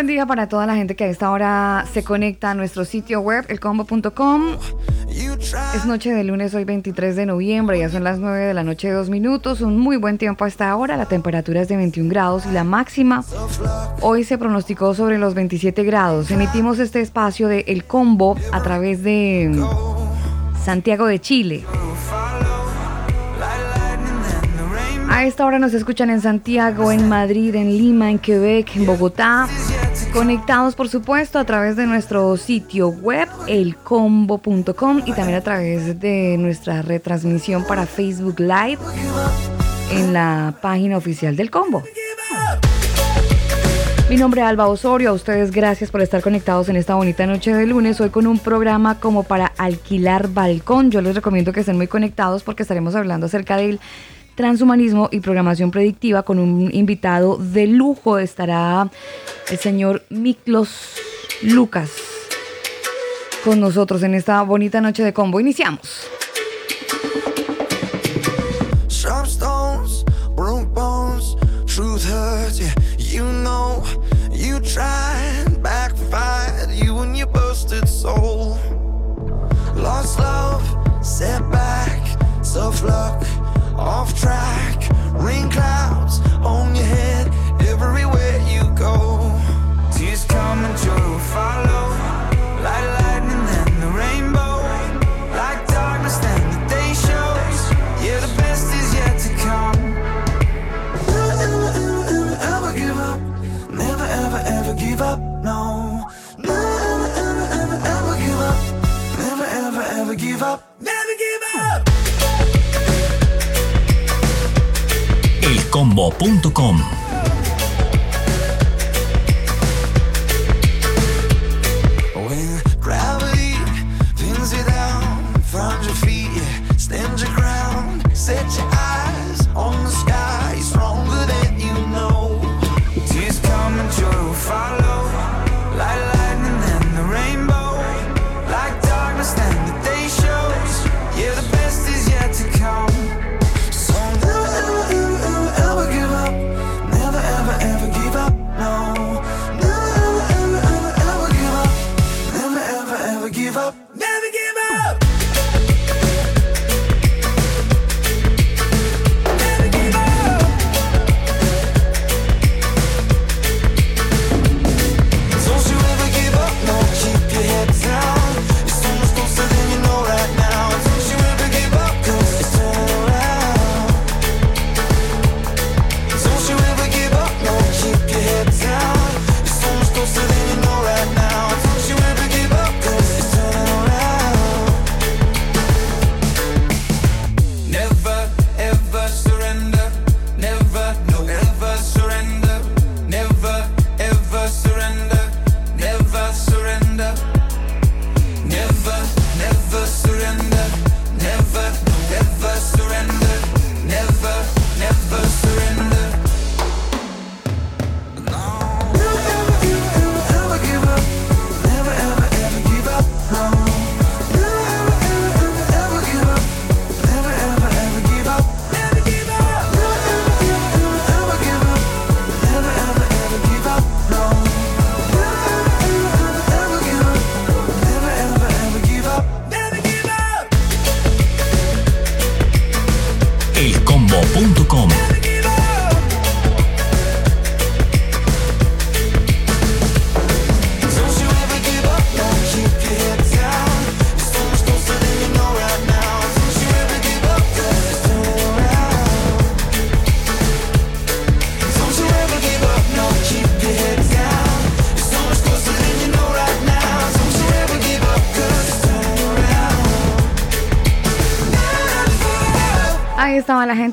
Buen día para toda la gente que a esta hora se conecta a nuestro sitio web, elcombo.com. Es noche de lunes, hoy 23 de noviembre, ya son las 9 de la noche, dos minutos. Un muy buen tiempo a esta hora. La temperatura es de 21 grados y la máxima hoy se pronosticó sobre los 27 grados. Emitimos este espacio de El Combo a través de Santiago de Chile. A esta hora nos escuchan en Santiago, en Madrid, en Lima, en Quebec, en Bogotá. Conectados, por supuesto, a través de nuestro sitio web, elcombo.com, y también a través de nuestra retransmisión para Facebook Live en la página oficial del Combo. Mi nombre es Alba Osorio, a ustedes gracias por estar conectados en esta bonita noche de lunes, hoy con un programa como para alquilar balcón. Yo les recomiendo que estén muy conectados porque estaremos hablando acerca del transhumanismo y programación predictiva con un invitado de lujo. Estará el señor Miklos Lucas con nosotros en esta bonita noche de combo. Iniciamos. Lost love, setback, tough luck, off track. Rain clouds on your head, everywhere you go. Tears coming to follow, like lightning and the rainbow. Like darkness, then the day shows. Yeah, the best is yet to come. Never, ever, ever, ever, ever give up. Never, ever, ever give up. No. Never, ever, ever, ever, ever give up. Never, ever, ever give up. elcombo.com. give up. Never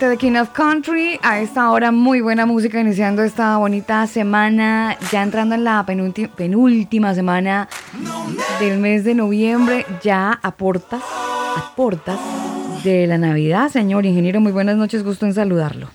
de King of Country. A esta hora, muy buena música, iniciando esta bonita semana, ya entrando en la penúltima semana del mes de noviembre, ya a a portas de la Navidad. Señor ingeniero, muy buenas noches, gusto en saludarlo.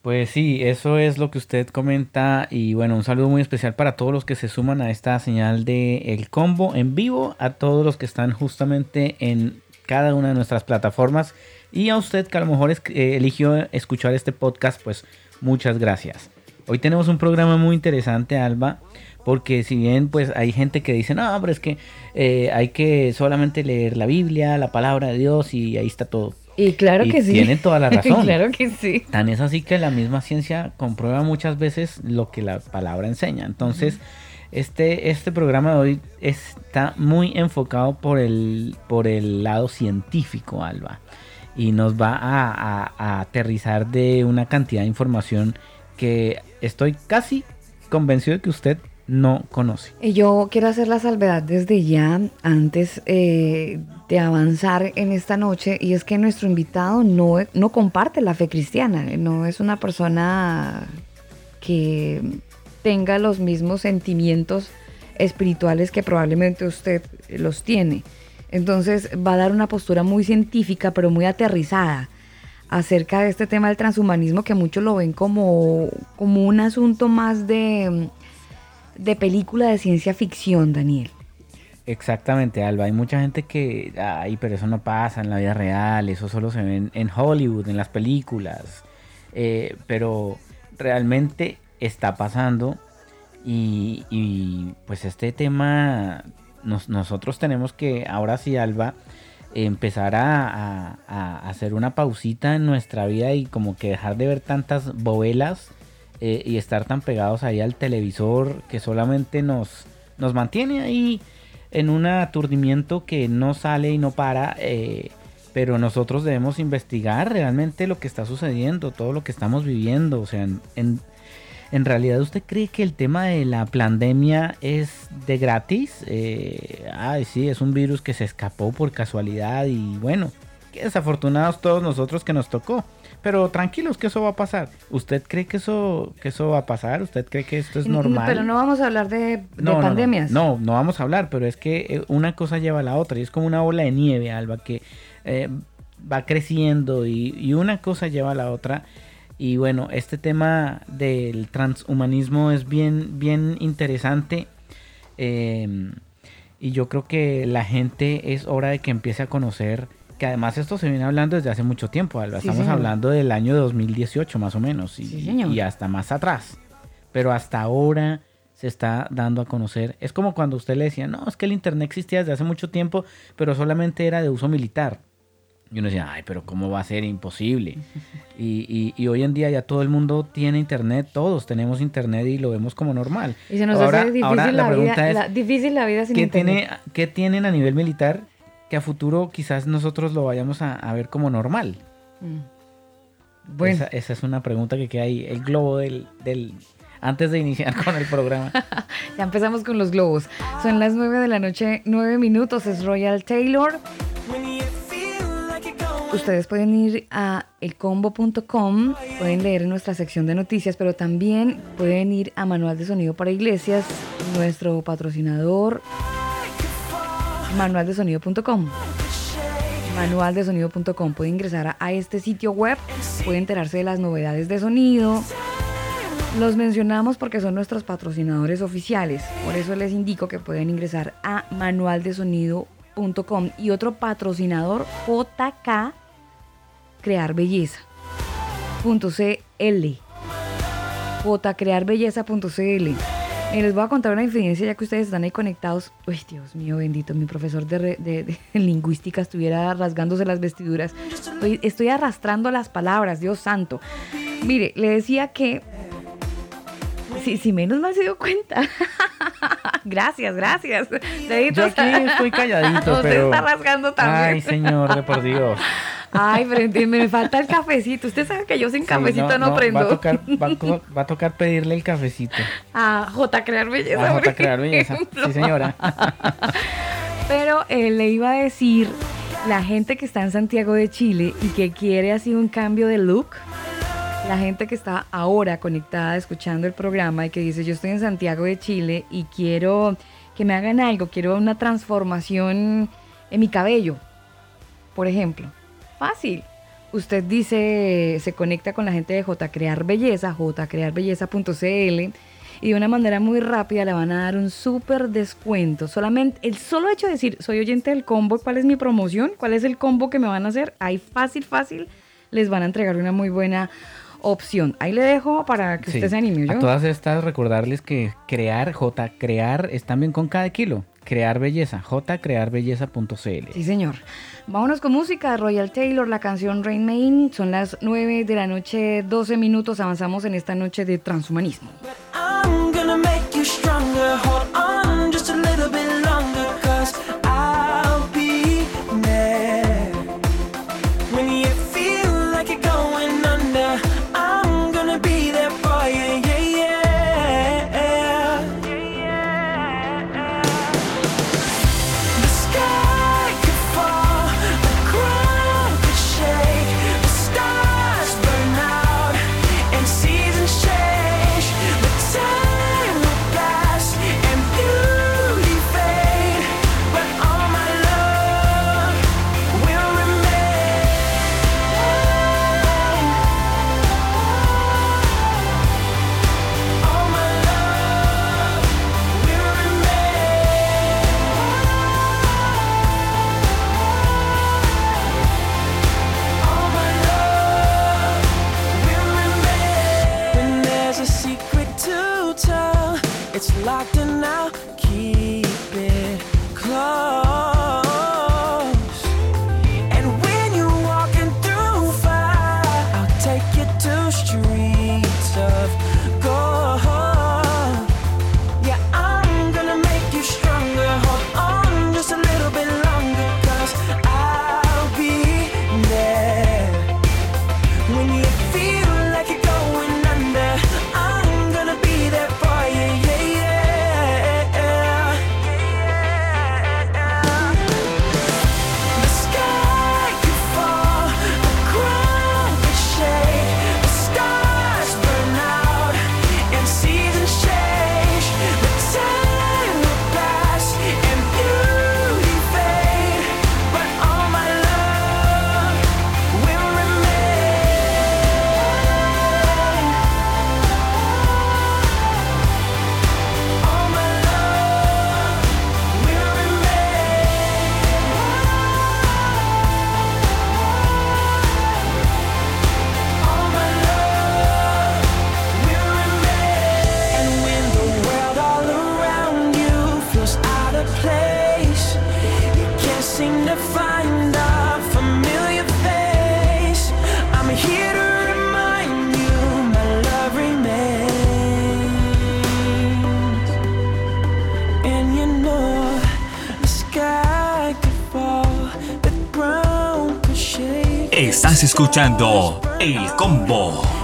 Pues sí, eso es lo que usted comenta y bueno, un saludo muy especial para todos los que se suman a esta señal de El Combo en vivo, a todos los que están justamente en cada una de nuestras plataformas y a usted que a lo mejor eh, eligió escuchar este podcast, pues muchas gracias. Hoy tenemos un programa muy interesante, Alba, porque si bien pues hay gente que dice, no, pero es que eh, hay que solamente leer la Biblia, la palabra de Dios y ahí está todo. Y claro que sí. Tienen toda la razón. claro que sí. Tan es así que la misma ciencia comprueba muchas veces lo que la palabra enseña. Entonces, este, este programa de hoy está muy enfocado por el, por el lado científico, Alba y nos va a, aterrizar de una cantidad de información que estoy casi convencido de que usted no conoce. Yo quiero hacer la salvedad desde ya, antes eh, de avanzar en esta noche, y es que nuestro invitado no, no comparte la fe cristiana, no es una persona que tenga los mismos sentimientos espirituales que probablemente usted los tiene. Entonces va a dar una postura muy científica, pero muy aterrizada acerca de este tema del transhumanismo que muchos lo ven como, como un asunto más de, de película de ciencia ficción, Daniel. Exactamente, Alba. Hay mucha gente que, ay, pero eso no pasa en la vida real, eso solo se ve en, Hollywood, en las películas. Eh, pero realmente está pasando y, y, pues este tema nosotros tenemos que, ahora sí, Alba, empezar a, hacer una pausita en nuestra vida y como que dejar de ver tantas bobelas eh, y estar tan pegados ahí al televisor que solamente nos, nos mantiene ahí en un aturdimiento que no sale y no para. Eh, pero nosotros debemos investigar realmente lo que está sucediendo, todo lo que estamos viviendo. O sea, ¿En realidad usted cree que el tema de la pandemia es de gratis? Eh, ay, sí, es un virus que se escapó por casualidad y bueno, qué desafortunados todos nosotros que nos tocó. Pero tranquilos que eso va a pasar. ¿Usted cree que eso, que eso va a pasar? ¿Usted cree que esto es normal? Pero no vamos a hablar de, pandemias. No, no, vamos a hablar, pero es que eh, una cosa lleva a la otra y es como una ola de nieve, Alba, que eh, va creciendo y, y, una cosa lleva a la otra. Y bueno, este tema del transhumanismo es bien, bien interesante. Em, y yo creo que la gente es hora de que empiece a conocer que además esto se viene hablando desde hace mucho tiempo, Estamos hablando del año 2018 más o menos y, y, hasta más atrás. Pero hasta ahora se está dando a conocer. Es como cuando usted le decía, no, es que el Internet existía desde hace mucho tiempo, pero solamente era de uso militar. Y uno decía, ay, pero ¿cómo va a ser? Imposible. Y, y, hoy en día ya todo el mundo tiene internet, todos tenemos internet y lo vemos como normal. Y se nos hace difícil, la, vida, difícil la vida sin ¿qué internet. Tiene, ¿Qué tienen a nivel militar que a futuro quizás nosotros lo vayamos a, ver como normal? Mm. Bueno. Esa, es una pregunta que queda ahí, el globo del, del, antes de iniciar con el programa. ya empezamos con los globos. Son las 9 de la noche, 9 minutos. Es Royal Taylor. Ustedes pueden ir a elcombo.com, pueden leer nuestra sección de noticias, pero también pueden ir a Manual de Sonido para Iglesias, nuestro patrocinador, manualdesonido.com. Manualdesonido.com. Puede ingresar a, este sitio web, puede enterarse de las novedades de sonido. Los mencionamos porque son nuestros patrocinadores oficiales. Por eso les indico que pueden ingresar a manualdesonido.com y otro patrocinador JK crear belleza. .cl jcrearbelleza.cl les voy a contar una infidencia ya que ustedes están ahí conectados. Uy, Dios mío, bendito, mi profesor de, lingüística estuviera rasgándose las vestiduras. Estoy, estoy, arrastrando las palabras, Dios santo. Mire, le decía que... Si, si menos mal se dio cuenta. gracias, gracias. Yo aquí estoy calladito, pero... está rasgando también. Ay, señor, de por Dios. Ay, pero me falta el cafecito. Usted sabe que yo sin cafecito no, prendo. Va a, tocar, va, a, tocar pedirle el cafecito. A J. Crear Belleza. A J. Crear Belleza. Sí, señora. Pero eh, le iba a decir la gente que está en Santiago de Chile y que quiere así un cambio de look, la gente que está ahora conectada escuchando el programa y que dice yo estoy en Santiago de Chile y quiero que me hagan algo, quiero una transformación en mi cabello, por ejemplo. Fácil. Usted dice, se conecta con la gente de J Crear Belleza, jcrearbelleza.cl y de una manera muy rápida le van a dar un súper descuento. Solamente el solo hecho de decir, soy oyente del combo, ¿cuál es mi promoción? ¿Cuál es el combo que me van a hacer? Ahí fácil, fácil, les van a entregar una muy buena opción. Ahí le dejo para que usted se anime. A todas estas, recordarles que crear, J, crear es también con cada kilo. Crear belleza, jcrearbelleza.cl. Sí, señor. Vámonos con música de Royal Taylor, la canción Rain Main. Son las 9 de la noche, 12 minutos. Avanzamos en esta noche de transhumanismo. Escuchando El Combo.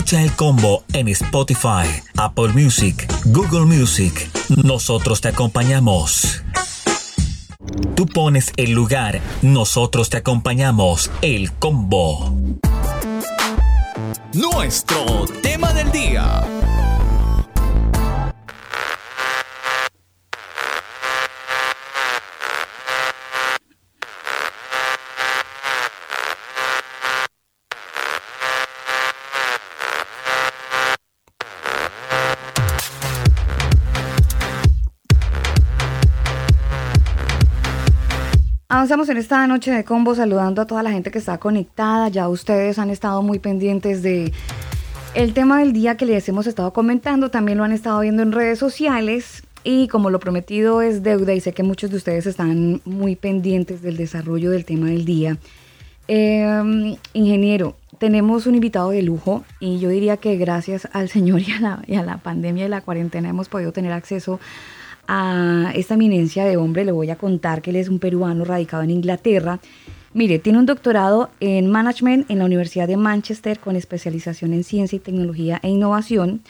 Escucha el combo en Spotify, Apple Music, Google Music. Nosotros te acompañamos. Tú pones el lugar, nosotros te acompañamos. El combo. nuestro Avanzamos en esta noche de combo saludando a toda la gente que está conectada. Ya ustedes han estado muy pendientes de el tema del día que les hemos estado comentando. También lo han estado viendo en redes sociales. Y como lo prometido es deuda y sé que muchos de ustedes están muy pendientes del desarrollo del tema del día. Em, ingeniero, tenemos un invitado de lujo y yo diría que gracias al Señor y a la, y a la pandemia y la cuarentena hemos podido tener acceso a a esta eminencia de hombre, le voy a contar que él es un peruano radicado en Inglaterra. Mire, tiene un doctorado en Management en la Universidad de Manchester con especialización en Ciencia y Tecnología e Innovación.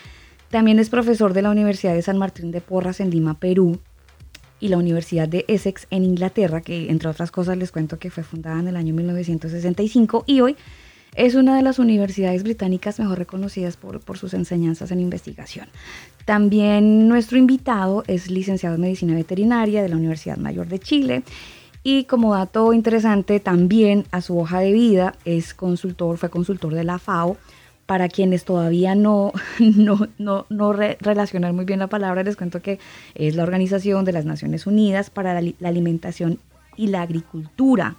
También es profesor de la Universidad de San Martín de Porras en Lima, Perú, y la Universidad de Essex en Inglaterra, que entre otras cosas les cuento que fue fundada en el año 1965 y hoy es una de las universidades británicas mejor reconocidas por, por, sus enseñanzas en investigación. También nuestro invitado es licenciado en Medicina Veterinaria de la Universidad Mayor de Chile. Y como dato interesante, también a su hoja de vida es consultor, fue consultor de la FAO. Para quienes todavía no, no, no, no relacionan muy bien la palabra, les cuento que es la Organización de las Naciones Unidas para la, Alimentación y la Agricultura.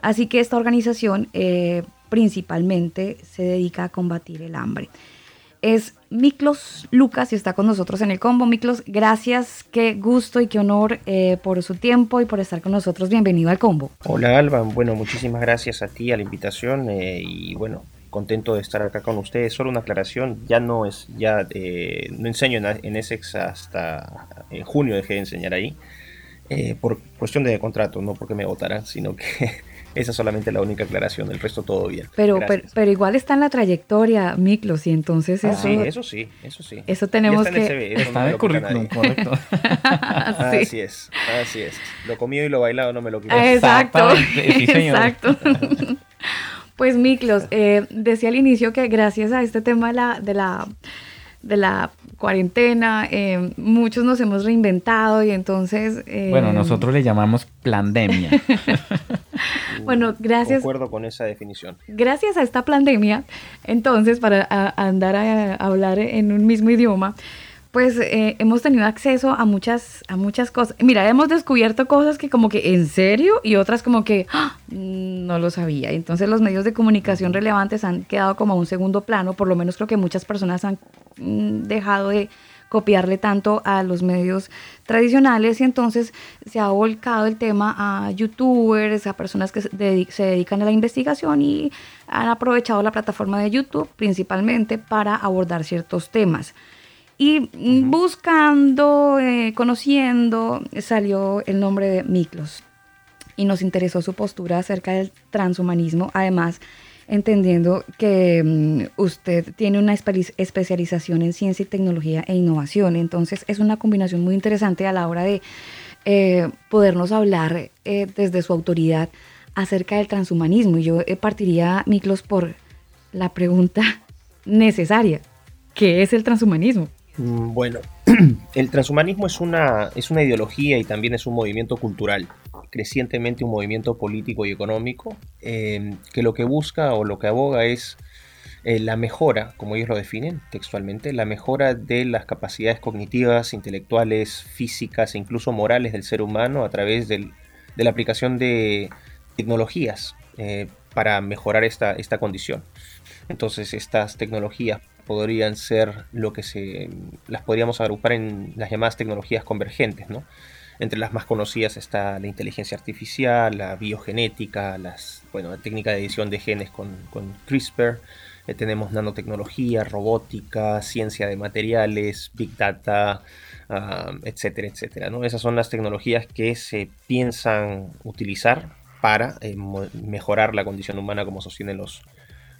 Así que esta organización eh, principalmente se dedica a combatir el hambre. Es Miklos Lucas y está con nosotros en el combo. Miklos, gracias, qué gusto y qué honor eh, por su tiempo y por estar con nosotros. Bienvenido al combo. Hola Alba, bueno, muchísimas gracias a ti, a la invitación eh, y bueno, contento de estar acá con ustedes. Solo una aclaración, ya no es, ya eh, no enseño en, en Essex hasta en junio dejé de enseñar ahí. por cuestión de contrato, no porque me votaran, sino que esa es solamente la única aclaración, el resto todo bien. Pero, pero, igual está en la trayectoria, Miklos, y entonces ah, eso... Sí, eso sí, eso sí. Eso tenemos está que... En está en el currículum, correcto. Así es, así es. Lo comido y lo bailado no me lo quito. Exacto, exacto. pues Miklos, eh, decía al inicio que gracias a este tema de la, de la de la cuarentena, eh, muchos nos hemos reinventado y entonces... Eh, bueno, nosotros le llamamos pandemia. bueno, gracias... acuerdo con esa definición. Gracias a esta pandemia, entonces, para andar a hablar en un mismo idioma, pues eh, hemos tenido acceso a muchas, a muchas cosas. Mira, hemos descubierto cosas que como que en serio y otras como que ¡ah! no lo sabía. Entonces los medios de comunicación relevantes han quedado como a un segundo plano. Por lo menos creo que muchas personas han mm, dejado de copiarle tanto a los medios tradicionales. Y entonces se ha volcado el tema a youtubers, a personas que se dedican a la investigación y han aprovechado la plataforma de YouTube principalmente para abordar ciertos temas. Y buscando, eh, conociendo, salió el nombre de Miklos. Y nos interesó su postura acerca del transhumanismo, además entendiendo que mm, usted tiene una especialización en ciencia y tecnología e innovación, entonces es una combinación muy interesante a la hora de eh, podernos hablar eh, desde su autoridad acerca del transhumanismo. Y yo partiría, Miklos, por la pregunta necesaria, ¿qué es el transhumanismo? Mm, bueno, el transhumanismo es una, es una ideología y también es un movimiento cultural, crecientemente un movimiento político y económico, em, que lo que busca o lo que aboga es eh, la mejora, como ellos lo definen textualmente, la mejora de las capacidades cognitivas, intelectuales, físicas e incluso morales del ser humano a través de la aplicación de tecnologías eh, para mejorar esta, esta condición. Entonces estas tecnologías podrían ser lo que se las podríamos agrupar en las llamadas tecnologías convergentes, ¿no? Entre las más conocidas está la inteligencia artificial, la biogenética, las, bueno, la técnica de edición de genes con, CRISPR, eh, tenemos nanotecnología, robótica, ciencia de materiales, big data, ah, etcétera, etcétera. Esas son las tecnologías que se piensan utilizar para eh, mejorar la condición humana como sostienen los,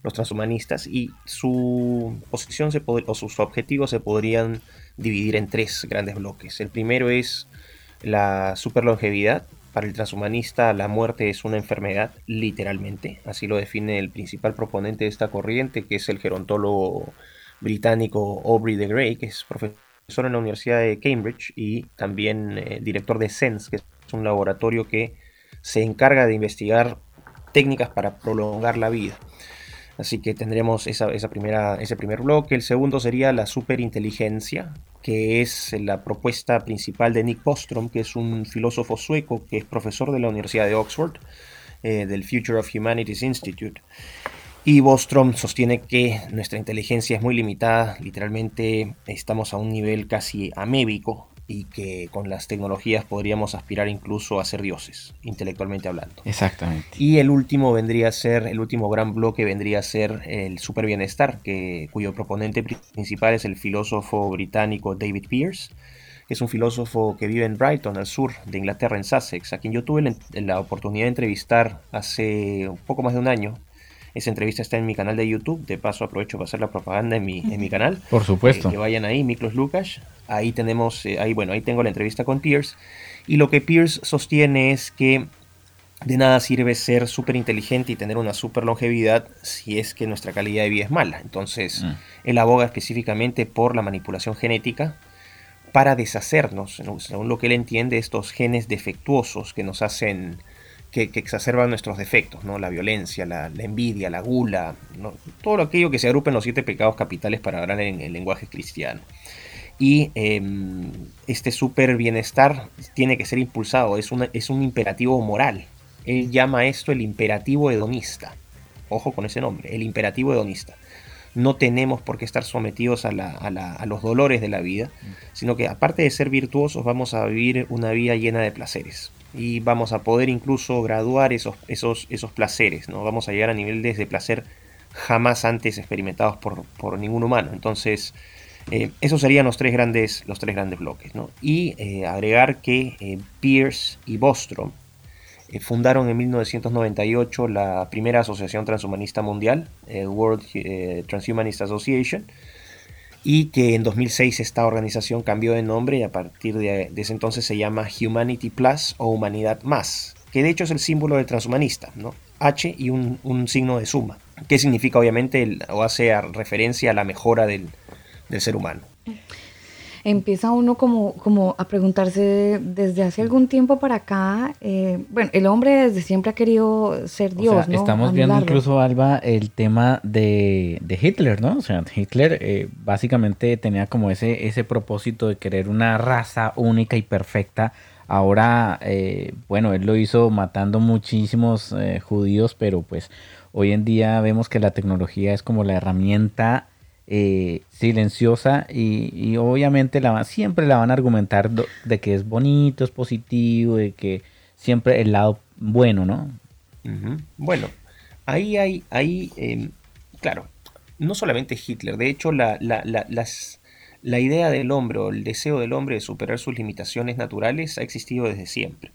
los transhumanistas y su posición se o sus objetivos se podrían dividir en tres grandes bloques. El primero es la superlongevidad, para el transhumanista la muerte es una enfermedad, literalmente. Así lo define el principal proponente de esta corriente, que es el gerontólogo británico Aubrey de Grey, que es profesor en la Universidad de Cambridge y también eh, director de SENSE, que es un laboratorio que se encarga de investigar técnicas para prolongar la vida. Así que tendremos esa, primera, ese primer bloque. El segundo sería la superinteligencia, que es la propuesta principal de Nick Bostrom, que es un filósofo sueco que es profesor de la Universidad de Oxford, eh, del Future of Humanities Institute. Y Bostrom sostiene que nuestra inteligencia es muy limitada, literalmente estamos a un nivel casi amébico y que con las tecnologías podríamos aspirar incluso a ser dioses, intelectualmente hablando. Exactamente. Y el último vendría a ser, el último gran bloque vendría a ser el super bienestar, que, cuyo proponente principal es el filósofo británico David Pearce, que es un filósofo que vive en Brighton, al sur de Inglaterra, en Sussex, a quien yo tuve la oportunidad de entrevistar hace un poco más de un año esa entrevista está en mi canal de YouTube. De paso, aprovecho para hacer la propaganda en mi, en mi canal. Por supuesto. Eh, que vayan ahí, Miklos Lucas. Ahí tenemos, eh, ahí, bueno, ahí tengo la entrevista con Pierce. Y lo que Pierce sostiene es que de nada sirve ser súper inteligente y tener una súper longevidad si es que nuestra calidad de vida es mala. Entonces, mm. él aboga específicamente por la manipulación genética para deshacernos, según lo que él entiende, estos genes defectuosos que nos hacen que, exacerban nuestros defectos, ¿no? La violencia, la, envidia, la gula, todo aquello que se agrupa en los siete pecados capitales para hablar en el lenguaje cristiano. Y em, este super bienestar tiene que ser impulsado, es, es un imperativo moral. Él llama esto el imperativo hedonista. Ojo con ese nombre, el imperativo hedonista. No tenemos por qué estar sometidos a, a los dolores de la vida, sino que aparte de ser virtuosos vamos a vivir una vida llena de placeres y vamos a poder incluso graduar esos, esos, esos placeres, ¿no? Vamos a llegar a niveles de placer jamás antes experimentados por, ningún humano. Entonces, eh, esos serían los tres grandes, los tres grandes bloques. ¿no? Y eh, agregar que eh, Pierce y Bostrom fundaron en 1998 la primera asociación transhumanista mundial, World Transhumanist Association, y que en 2006 esta organización cambió de nombre y a partir de, ese entonces se llama Humanity Plus o Humanidad Más, que de hecho es el símbolo del transhumanista, ¿no? H y un, signo de suma, que significa obviamente o hace referencia a la mejora del, del ser humano empieza uno como, como a preguntarse desde hace algún tiempo para acá, eh, bueno, el hombre desde siempre ha querido ser Dios, ¿no? Estamos viendo incluso, Alba, el tema de, Hitler, ¿no? O sea, Hitler eh, básicamente tenía como ese, ese propósito de querer una raza única y perfecta. Ahora, eh, bueno, él lo hizo matando muchísimos judíos, pero pues hoy en día vemos que la tecnología es como la herramienta eh, silenciosa y, obviamente la, siempre la van a argumentar de que es bonito, es positivo, de que siempre el lado bueno, ¿no? Bueno, ahí hay, ahí, em, claro, no solamente Hitler, de hecho la, la, las, la idea del hombre o el deseo del hombre de superar sus limitaciones naturales ha existido desde siempre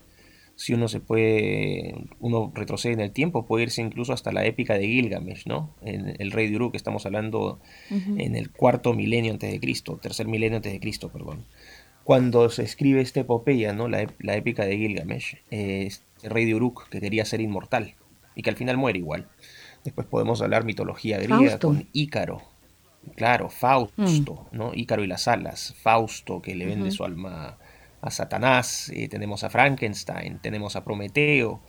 si uno se puede, uno retrocede en el tiempo, puede irse incluso hasta la épica de Gilgamesh, ¿no? En el rey de Uruk, estamos hablando en el cuarto milenio antes de Cristo, tercer milenio antes de Cristo, perdón. Cuando se escribe esta epopeya, ¿no? La, épica de Gilgamesh, el rey de Uruk que quería ser inmortal y que al final muere igual. Después podemos hablar mitología griega con Ícaro. Claro, Fausto, mm. ¿no? Ícaro y las alas. Fausto que le vende su alma a Satanás, eh, tenemos a Frankenstein, tenemos a Prometeo.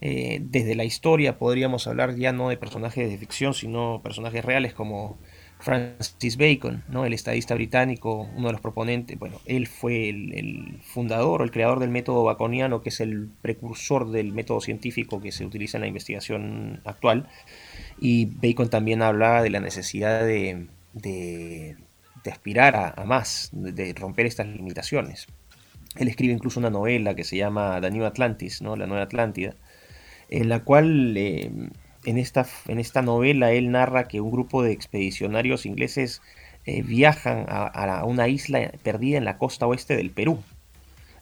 Eh, desde la historia podríamos hablar ya no de personajes de ficción, sino personajes reales como Francis Bacon, ¿no? el estadista británico, uno de los proponentes, bueno, él fue el, fundador o el creador del método baconiano, que es el precursor del método científico que se utiliza en la investigación actual. Y Bacon también hablaba de la necesidad de, de, aspirar a, a más, de romper estas limitaciones. Él escribe incluso una novela que se llama The New Atlantis, ¿no? La Nueva Atlántida, en la cual eh, en, esta, en esta novela él narra que un grupo de expedicionarios ingleses eh, viajan a, una isla perdida en la costa oeste del Perú.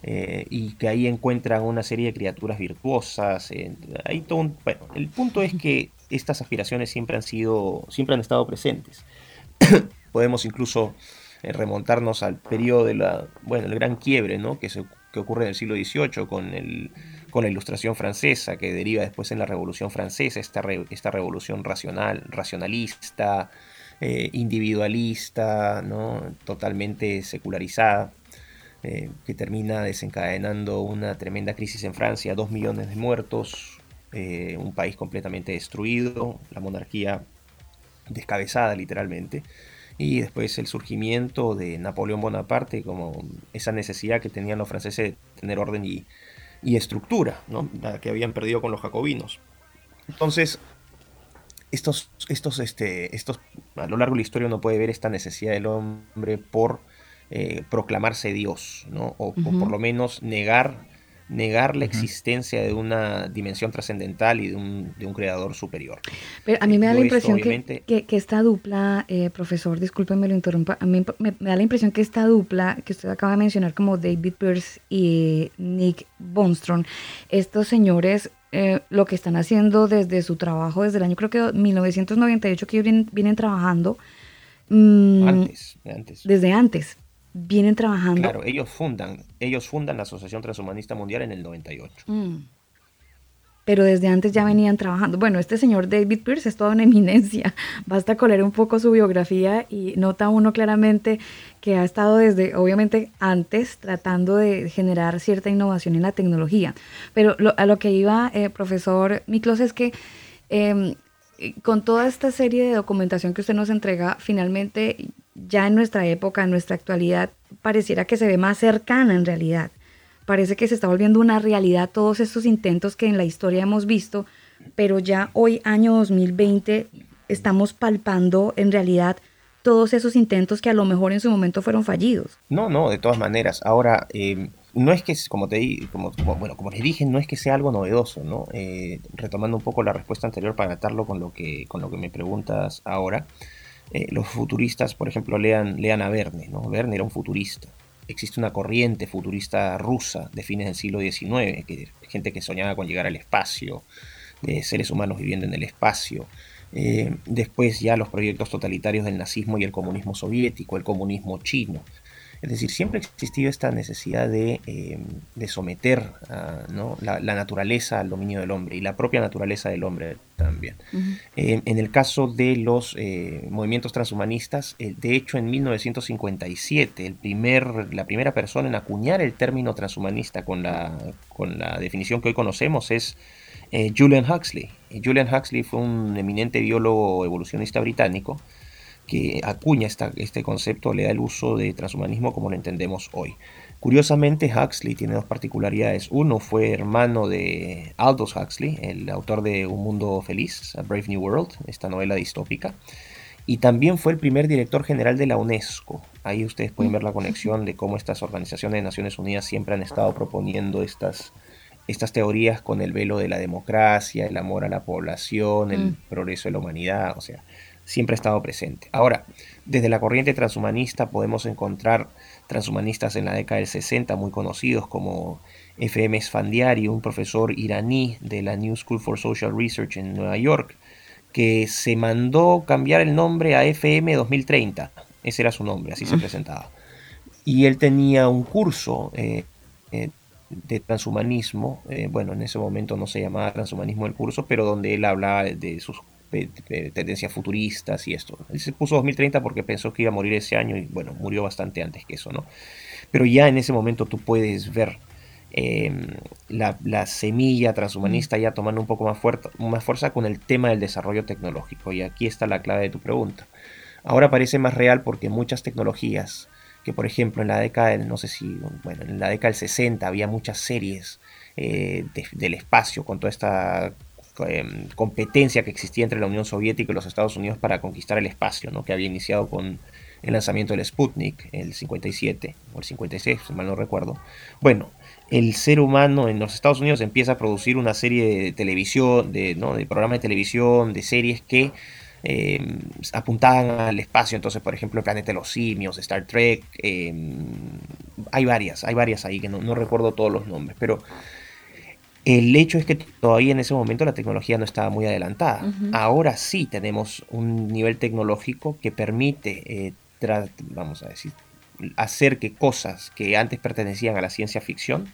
Eh, y que ahí encuentran una serie de criaturas virtuosas. bueno, el punto es que estas aspiraciones siempre han sido, siempre han estado presentes. Podemos incluso eh, remontarnos al periodo de la, bueno, el gran quiebre, ¿no? Que se, que ocurre en el siglo XVIII con, el, con la ilustración francesa, que deriva después en la Revolución Francesa, esta, esta revolución racional, racionalista, eh, individualista, ¿no? totalmente secularizada, eh, que termina desencadenando una tremenda crisis en Francia, dos millones de muertos, un país completamente destruido, la monarquía descabezada literalmente y después el surgimiento de Napoleón Bonaparte como esa necesidad que tenían los franceses de tener orden y, estructura, ¿no? la que habían perdido con los jacobinos. Entonces, estos, estos, este, estos, a lo largo de la historia uno puede ver esta necesidad del hombre por eh, proclamarse Dios, ¿no? o, por lo menos negar negar la existencia de una dimensión trascendental y de un, de un, creador superior. Pero a mí me da la impresión que, que, esta dupla, eh, profesor, discúlpeme lo interrumpa, a mí me, da la impresión que esta dupla que usted acaba de mencionar como David Pierce y Nick Bostrom, estos señores eh, lo que están haciendo desde su trabajo, desde el año creo que 1998 que ellos vienen, trabajando. Mm, antes, antes. Desde antes vienen trabajando. Claro, ellos fundan, ellos fundan la Asociación Transhumanista Mundial en el 98. Mm. Pero desde antes ya venían trabajando. Bueno, este señor David Pierce es toda una eminencia. Basta coler un poco su biografía y nota uno claramente que ha estado desde, obviamente, antes tratando de generar cierta innovación en la tecnología. Pero a lo que iba, eh, profesor Miklos, es que em, con toda esta serie de documentación que usted nos entrega, finalmente ya en nuestra época, en nuestra actualidad, pareciera que se ve más cercana en realidad. Parece que se está volviendo una realidad todos estos intentos que en la historia hemos visto, pero ya hoy, año 2020, estamos palpando en realidad todos esos intentos que a lo mejor en su momento fueron fallidos. No, no, de todas maneras. Ahora, eh, no es que, como te di, como, bueno, como les dije, no es que sea algo novedoso, ¿no? Eh, retomando un poco la respuesta anterior para atarlo con lo que, con lo que me preguntas ahora. Eh, los futuristas, por ejemplo, lean, lean a Verne, ¿no? Verne era un futurista. Existe una corriente futurista rusa de fines del siglo XIX, que, gente que soñaba con llegar al espacio, de seres humanos viviendo en el espacio. Eh, después ya los proyectos totalitarios del nazismo y el comunismo soviético, el comunismo chino. Es decir, siempre ha existido esta necesidad de, eh, someter la, naturaleza al dominio del hombre y la propia naturaleza del hombre también. Eh, en el caso de los eh, movimientos transhumanistas, de hecho en 1957, el primer, la primera persona en acuñar el término transhumanista con la, con la definición que hoy conocemos es Julian Huxley. Julian Huxley fue un eminente biólogo evolucionista británico que acuña este concepto, le da el uso de transhumanismo como lo entendemos hoy. Curiosamente, Huxley tiene dos particularidades. Uno fue hermano de Aldous Huxley, el autor de Un Mundo Feliz, A Brave New World, esta novela distópica. Y también fue el primer director general de la UNESCO. Ahí ustedes pueden ver la conexión de cómo estas organizaciones de Naciones Unidas siempre han estado proponiendo estas, estas teorías con el velo de la democracia, el amor a la población, el mm. progreso de la humanidad. O sea, siempre ha estado presente. Ahora, desde la corriente transhumanista podemos encontrar transhumanistas en la década del 60 muy conocidos como FM Esfandiari, un profesor iraní de la New School for Social Research en Nueva York, que se mandó cambiar el nombre a FM 2030. Ese era su nombre, así se presentaba. Y él tenía un curso eh, eh, de transhumanismo, eh, bueno, en ese momento no se llamaba transhumanismo el curso, pero donde él hablaba de sus tendencias futuristas y esto. Él se puso 2030 porque pensó que iba a morir ese año y bueno, murió bastante antes que eso, ¿no? Pero ya en ese momento tú puedes ver em, la, semilla transhumanista ya tomando un poco más, más fuerza con el tema del desarrollo tecnológico. Y aquí está la clave de tu pregunta. Ahora parece más real porque muchas tecnologías, que por ejemplo en la década del, no sé si, bueno, en la década del 60 había muchas series eh, del espacio con toda esta Em, competencia que existía entre la Unión Soviética y los Estados Unidos para conquistar el espacio, ¿no? que había iniciado con el lanzamiento del Sputnik, el 57 o el 56, si mal no recuerdo. Bueno, el ser humano en los Estados Unidos empieza a producir una serie de televisión, de, ¿no? de programas de televisión, de series que em, apuntaban al espacio. Entonces, por ejemplo, el planeta de los simios, Star Trek, em, hay varias, hay varias ahí que no, no recuerdo todos los nombres, pero el hecho es que todavía en ese momento la tecnología no estaba muy adelantada. Ahora sí tenemos un nivel tecnológico que permite, eh, vamos a decir, hacer que cosas que antes pertenecían a la ciencia ficción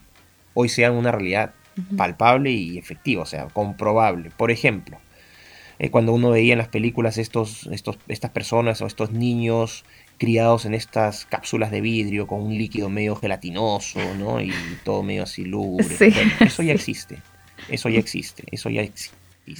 hoy sean una realidad palpable y efectiva, o sea, comprobable. Por ejemplo, eh, cuando uno veía en las películas estos, estos, estas personas o estos niños criados en estas cápsulas de vidrio con un líquido medio gelatinoso, ¿no? Y todo medio así lúgubre. eso ya existe. Eso ya existe. Eso ya existe.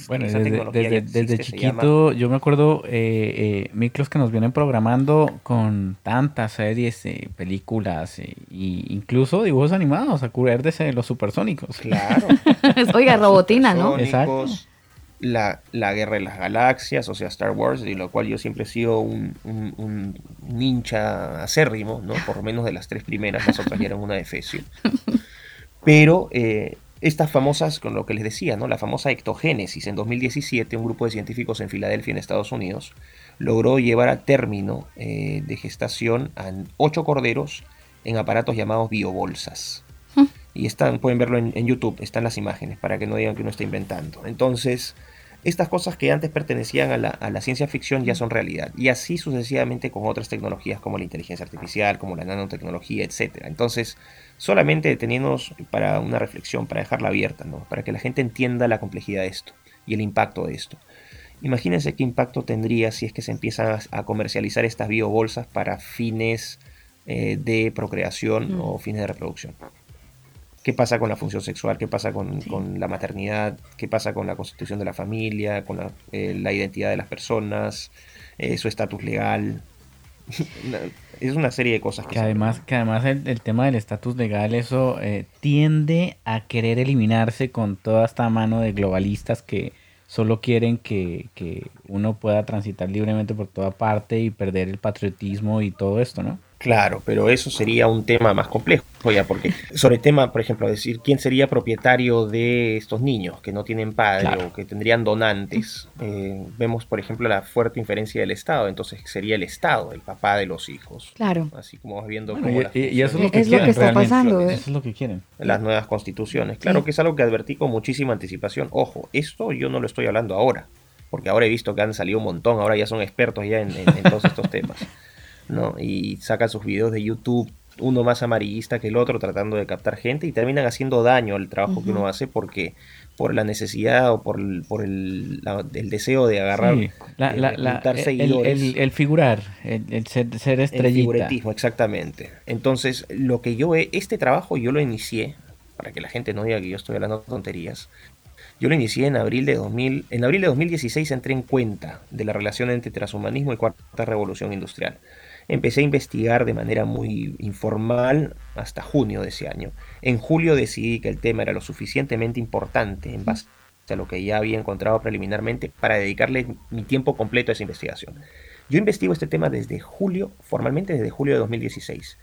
Bueno, desde, chiquito yo me acuerdo eh, eh, micros que nos vienen programando con tantas series, eh, películas e incluso dibujos animados, a cubrir de los supersónicos. Claro. Oiga, robotina, ¿no? Exacto la, la, Guerra de las Galaxias, o sea, Star Wars, de lo cual yo siempre he sido un, un, hincha acérrimo, ¿no? Por lo menos de las tres primeras, las otras ya eran una de Efesio. Pero eh, estas famosas, con lo que les decía, ¿no? La famosa ectogénesis, en 2017 un grupo de científicos en Filadelfia, en Estados Unidos, logró llevar a término eh, de gestación a ocho corderos en aparatos llamados biobolsas. Y están, pueden verlo en, en, YouTube, están las imágenes, para que no digan que uno está inventando. Entonces, estas cosas que antes pertenecían a la, ciencia ficción ya son realidad. Y así sucesivamente con otras tecnologías como la inteligencia artificial, como la nanotecnología, etc. Entonces, solamente deteniéndonos para una reflexión, para dejarla abierta, ¿no? para que la gente entienda la complejidad de esto y el impacto de esto. Imagínense qué impacto tendría si es que se empiezan a, comercializar estas biobolsas para fines eh, de procreación mm. o fines de reproducción qué pasa con la función sexual, qué pasa con, la maternidad, qué pasa con la constitución de la familia, con la, eh, identidad de las personas, eh, su estatus legal. es una serie de cosas que, además que además el, tema del estatus legal eso eh, tiende a querer eliminarse con toda esta mano de globalistas que solo quieren que, que uno pueda transitar libremente por toda parte y perder el patriotismo y todo esto, ¿no? Claro, pero eso sería un tema más complejo, ya porque sobre el tema, por ejemplo, decir quién sería propietario de estos niños que no tienen padre o que tendrían donantes, eh, vemos, por ejemplo, la fuerte inferencia del Estado, entonces sería el Estado, el papá de los hijos. Claro. Así como vas viendo y, eso es lo que, quieren, está pasando. Eso es lo que quieren. Las nuevas constituciones. Claro que es algo que advertí con muchísima anticipación. Ojo, esto yo no lo estoy hablando ahora, porque ahora he visto que han salido un montón, ahora ya son expertos ya en todos estos temas. ¿No? Y sacan sus videos de YouTube, uno más amarillista que el otro, tratando de captar gente y terminan haciendo daño al trabajo que uno hace porque por la necesidad o por el, por el, deseo de agarrar, la, el, figurar, el, ser, ser estrellita. El figuretismo, exactamente. Entonces, lo que yo he, este trabajo yo lo inicié, para que la gente no diga que yo estoy hablando tonterías, yo lo inicié en abril de 2000, en abril de 2016 entré en cuenta de la relación entre transhumanismo y cuarta revolución industrial. Empecé a investigar de manera muy informal hasta junio de ese año. En julio decidí que el tema era lo suficientemente importante en base a lo que ya había encontrado preliminarmente para dedicarle mi tiempo completo a esa investigación. Yo investigo este tema desde julio, formalmente desde julio de 2016.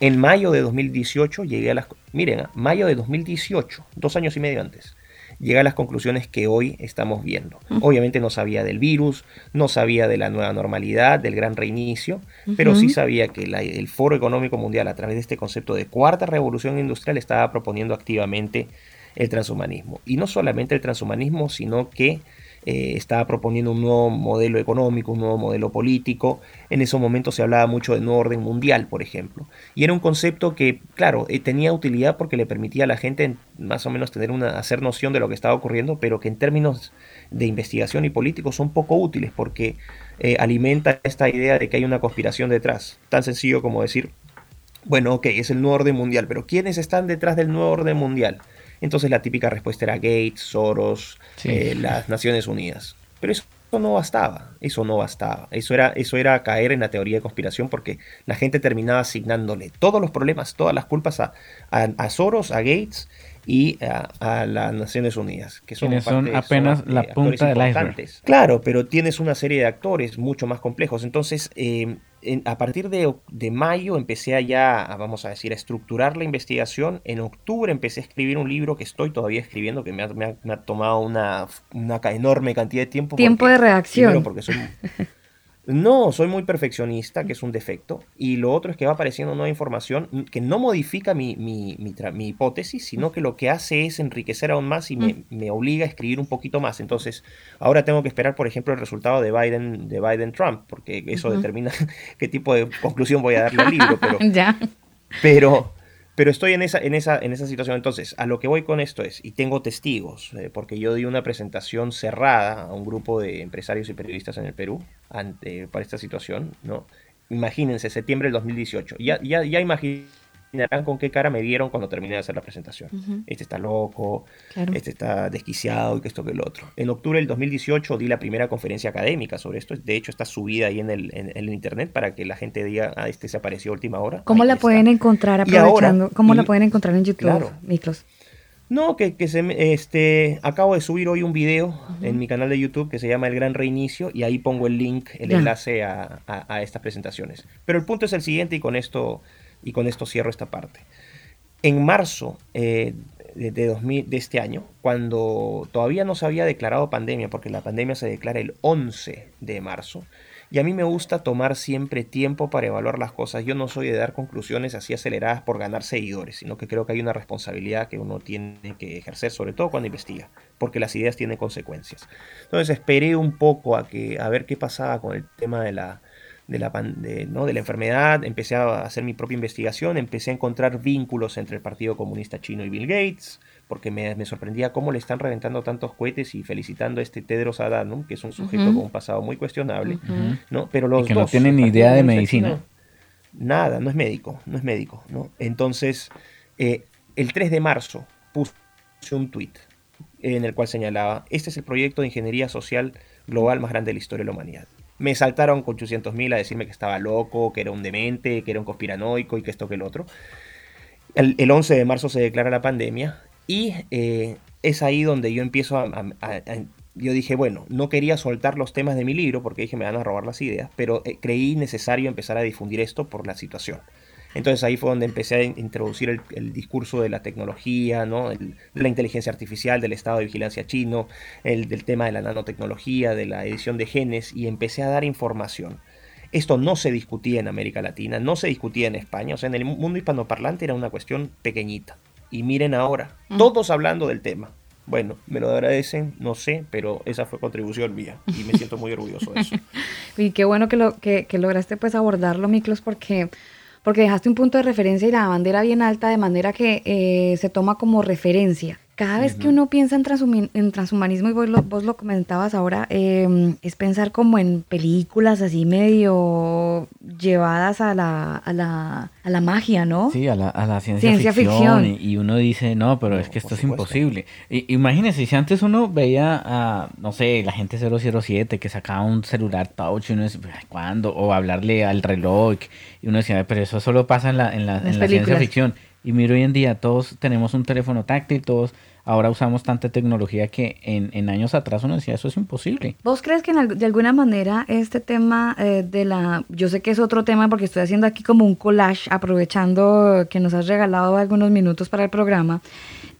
En mayo de 2018 llegué a las... Miren, mayo de 2018, dos años y medio antes llega a las conclusiones que hoy estamos viendo. Obviamente no sabía del virus, no sabía de la nueva normalidad, del gran reinicio, pero sí sabía que el Foro Económico Mundial a través de este concepto de cuarta revolución industrial estaba proponiendo activamente el transhumanismo. Y no solamente el transhumanismo, sino que eh, estaba proponiendo un nuevo modelo económico, un nuevo modelo político. En esos momentos se hablaba mucho de nuevo orden mundial, por ejemplo. Y era un concepto que, claro, eh, tenía utilidad porque le permitía a la gente más o menos tener una, hacer noción de lo que estaba ocurriendo, pero que en términos de investigación y políticos son poco útiles porque eh, alimenta esta idea de que hay una conspiración detrás. Tan sencillo como decir, bueno, ok, es el nuevo orden mundial, pero ¿quiénes están detrás del nuevo orden mundial? Entonces la típica respuesta era Gates, Soros, eh, las Naciones Unidas. Pero eso no bastaba, eso no bastaba. Eso era, eso era caer en la teoría de conspiración porque la gente terminaba asignándole todos los problemas, todas las culpas a, a Soros, a Gates y a, las Naciones Unidas, que son, apenas la punta del iceberg. Claro, pero tienes una serie de actores mucho más complejos. Entonces, eh, a partir de, mayo empecé a ya, vamos a decir, a estructurar la investigación. En octubre empecé a escribir un libro que estoy todavía escribiendo, que me ha, tomado una, una, enorme cantidad de tiempo. Tiempo de reacción. Porque soy, No, soy muy perfeccionista, que es un defecto. Y lo otro es que va apareciendo nueva información que no modifica mi, mi, mi, hipótesis, sino que lo que hace es enriquecer aún más y me, me, obliga a escribir un poquito más. Entonces, ahora tengo que esperar, por ejemplo, el resultado de Biden, de Biden-Trump, porque eso determina qué tipo de conclusión voy a darle al libro. Pero, ya. pero pero estoy en esa, en, esa, en esa situación. Entonces, a lo que voy con esto es, y tengo testigos, eh, porque yo di una presentación cerrada a un grupo de empresarios y periodistas en el Perú ante, para esta situación, ¿no? Imagínense, septiembre del 2018. Ya, ya, ya imaginarán con qué cara me dieron cuando terminé de hacer la presentación. Este está loco, este está desquiciado y que esto que el otro. En octubre del 2018 di la primera conferencia académica sobre esto. De hecho, está subida ahí en el, en, el internet para que la gente diga, ah, este se apareció a última hora. ¿Cómo la pueden encontrar aprovechando? ¿Cómo la pueden encontrar en YouTube, claro. No, que, que se, este, acabo de subir hoy un video en mi canal de YouTube que se llama El Gran Reinicio y ahí pongo el link, el enlace a, a, estas presentaciones. Pero el punto es el siguiente y con esto y con esto cierro esta parte. En marzo eh, de, de este año, cuando todavía no se había declarado pandemia, porque la pandemia se declara el 11 de marzo, y a mí me gusta tomar siempre tiempo para evaluar las cosas. Yo no soy de dar conclusiones así aceleradas por ganar seguidores, sino que creo que hay una responsabilidad que uno tiene que ejercer, sobre todo cuando investiga, porque las ideas tienen consecuencias. Entonces esperé un poco a, que, a ver qué pasaba con el tema de la, de la, ¿no? de la enfermedad, empecé a hacer mi propia investigación, empecé a encontrar vínculos entre el Partido Comunista Chino y Bill Gates, porque me, sorprendía cómo le están reventando tantos cohetes y felicitando a este Tedros Adhanom, que es un sujeto con un pasado muy cuestionable, ¿no? Pero los que no tienen ni idea de medicina. nada, no es médico, no es médico, ¿no? Entonces, eh, el 3 de marzo puse un tuit en el cual señalaba, este es el proyecto de ingeniería social global más grande de la historia de la humanidad. Me saltaron con 800 mil a decirme que estaba loco, que era un demente, que era un conspiranoico y que esto que el otro. El, el 11 de marzo se declara la pandemia y eh, es ahí donde yo empiezo a, Yo dije, bueno, no quería soltar los temas de mi libro porque dije me van a robar las ideas, pero eh, creí necesario empezar a difundir esto por la situación. Entonces ahí fue donde empecé a introducir el, discurso de la tecnología, ¿no? de la inteligencia artificial, del estado de vigilancia chino, el, del tema de la nanotecnología, de la edición de genes, y empecé a dar información. Esto no se discutía en América Latina, no se discutía en España, o sea, en el mundo hispanoparlante era una cuestión pequeñita. Y miren ahora, todos hablando del tema. Bueno, me lo agradecen, no sé, pero esa fue contribución mía y me siento muy orgulloso de eso. y qué bueno que, lo, que, que lograste pues abordarlo, Miklos, porque porque dejaste un punto de referencia y la bandera bien alta de manera que eh, se toma como referencia. Cada vez que uno piensa en, en transhumanismo, y vos lo, vos lo comentabas ahora, em, es pensar como en películas así medio llevadas a la, a la, a la magia, ¿no? Sí, a la, a la ciencia, ficción. Y, uno dice, no, pero es que esto es imposible. Y, imagínense, si antes uno veía a, no sé, la gente 007 que sacaba un celular touch y uno decía, ¿cuándo? O hablarle al reloj y uno decía, pero eso solo pasa en la, en la, en la ciencia ficción. Y miro hoy en día, todos tenemos un teléfono táctil, todos ahora usamos tanta tecnología que en, años atrás uno decía eso es imposible. ¿Vos crees que de alguna manera este tema eh, de la, yo sé que es otro tema porque estoy haciendo aquí como un collage aprovechando que nos has regalado algunos minutos para el programa,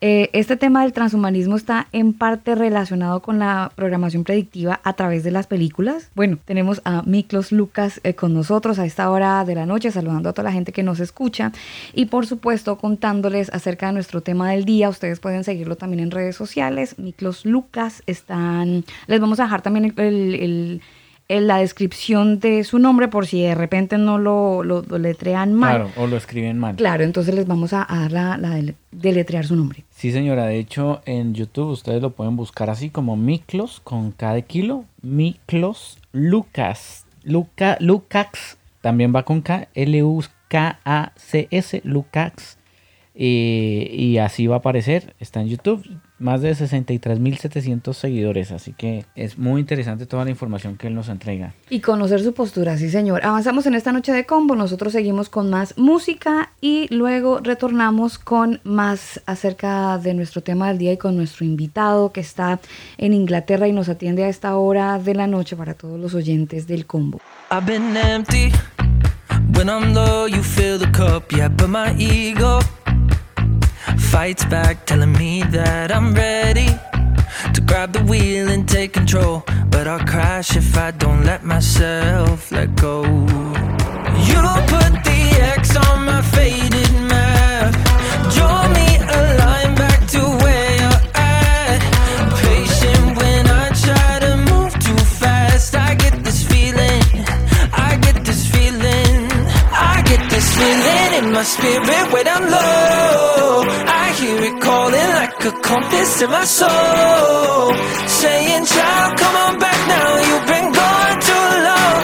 eh, este tema del transhumanismo está en parte relacionado con la programación predictiva a través de las películas. Bueno, tenemos a Miklos Lucas eh, con nosotros a esta hora de la noche, saludando a toda la gente que nos escucha y por supuesto contándoles acerca de nuestro tema del día. Ustedes pueden seguirlo también en redes sociales. Miklos Lucas están, les vamos a dejar también el en la descripción de su nombre por si de repente no lo, lo, letrean mal. Claro, o lo escriben mal. Claro, entonces les vamos a, dar la, la deletrear su nombre. Sí, señora. De hecho, en YouTube ustedes lo pueden buscar así como Miklos con cada kilo. Miklos Lucas. Luca, Lucax. También va con K. L-U-K-A-C-S. Lucax. Eh, y así va a aparecer. Está en YouTube más de 63.700 seguidores, así que es muy interesante toda la información que él nos entrega. Y conocer su postura, sí señor. Avanzamos en esta noche de combo, nosotros seguimos con más música y luego retornamos con más acerca de nuestro tema del día y con nuestro invitado que está en Inglaterra y nos atiende a esta hora de la noche para todos los oyentes del combo. Fights back, telling me that I'm ready to grab the wheel and take control. But I'll crash if I don't let myself let go. You put my spirit when I'm low. I hear it calling like a compass in my soul. Saying, child, come on back now. You've been gone too long.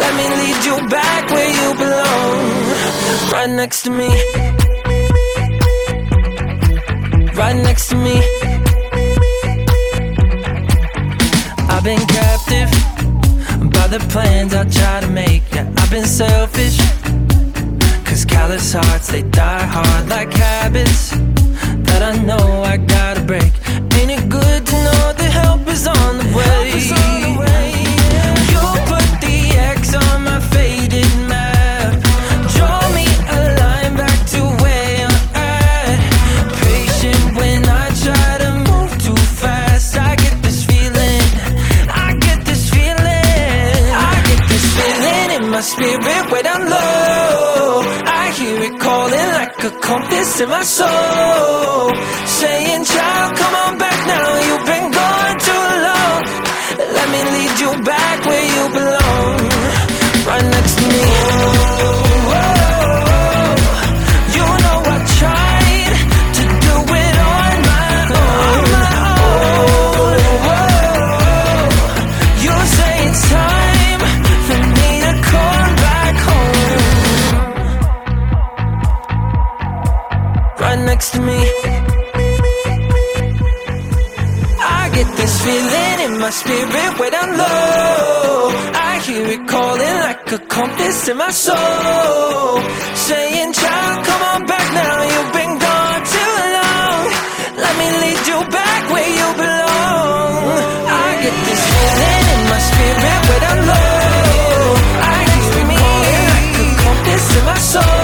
Let me lead you back where you belong. Right next to me. Right next to me. I've been captive by the plans I try to make. Yeah, I've been selfish. Cause callous hearts, they die hard like habits that I know I gotta break. Ain't it good to know the help is on the way? You put the X on my faded map. Draw me a line back to where I'm at. Patient when I try to move too fast. I get this feeling. I get this feeling. I get this feeling in my spirit when I'm low. It calling like a compass in my soul. Saying, child, come on back now. You've been gone too long. Let me lead you back where you belong. Right to me. I get this feeling in my spirit when I'm low. I hear it calling like a compass in my soul. Saying, child, come on back now. You've been gone too long. Let me lead you back where you belong. I get this feeling in my spirit when I'm low. I hear it calling like a compass in my soul.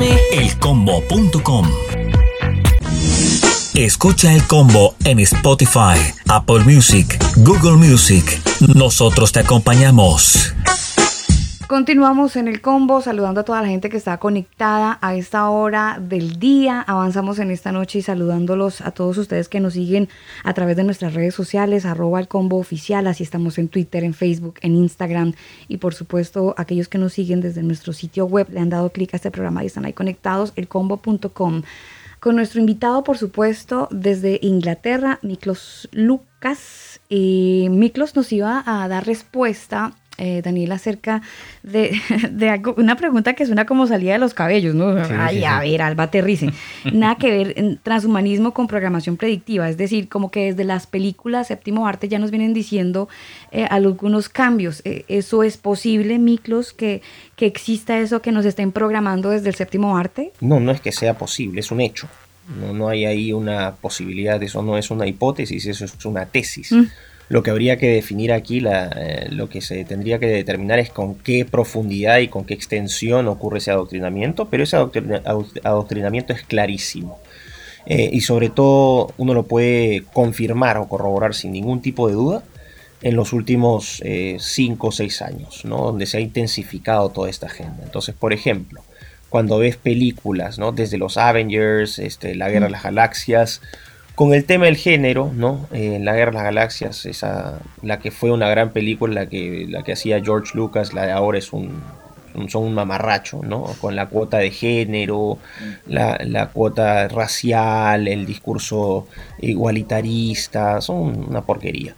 Me. elcombo.com. Escucha el combo en Spotify, Apple Music, Google Music. Nosotros te acompañamos. Continuamos en el combo saludando a toda la gente que está conectada a esta hora del día. Avanzamos en esta noche y saludándolos a todos ustedes que nos siguen a través de nuestras redes sociales, arroba el combo oficial. Así estamos en Twitter, en Facebook, en Instagram y por supuesto aquellos que nos siguen desde nuestro sitio web le han dado clic a este programa y están ahí conectados, elcombo.com. Con nuestro invitado, por supuesto, desde Inglaterra, Miklos Lucas. Y Miklos nos iba a dar respuesta eh, Daniel, acerca de, de algo, una pregunta que suena como salida de los cabellos, ¿no? Sí, Ay, sí, a sí. ver, Alba, aterrice. Nada que ver en transhumanismo con programación predictiva, es decir, como que desde las películas séptimo arte ya nos vienen diciendo eh, algunos cambios. Eh, ¿Eso es posible, Miklos, que, que exista eso que nos estén programando desde el séptimo arte? No, no es que sea posible, es un hecho. No, no hay ahí una posibilidad, eso no es una hipótesis, eso es una tesis. Mm. Lo que habría que definir aquí, la, eh, lo que se tendría que determinar es con qué profundidad y con qué extensión ocurre ese adoctrinamiento, pero ese adoctrina- adoc- adoctrinamiento es clarísimo. Eh, y sobre todo uno lo puede confirmar o corroborar sin ningún tipo de duda en los últimos 5 o 6 años, ¿no? donde se ha intensificado toda esta agenda. Entonces, por ejemplo, cuando ves películas, ¿no? desde los Avengers, este, la Guerra de las Galaxias, con el tema del género, ¿no? Eh, la Guerra de las Galaxias, esa, la que fue una gran película, la que, la que hacía George Lucas, la de ahora es un, son un mamarracho, ¿no? Con la cuota de género, la cuota racial, el discurso igualitarista, son una porquería.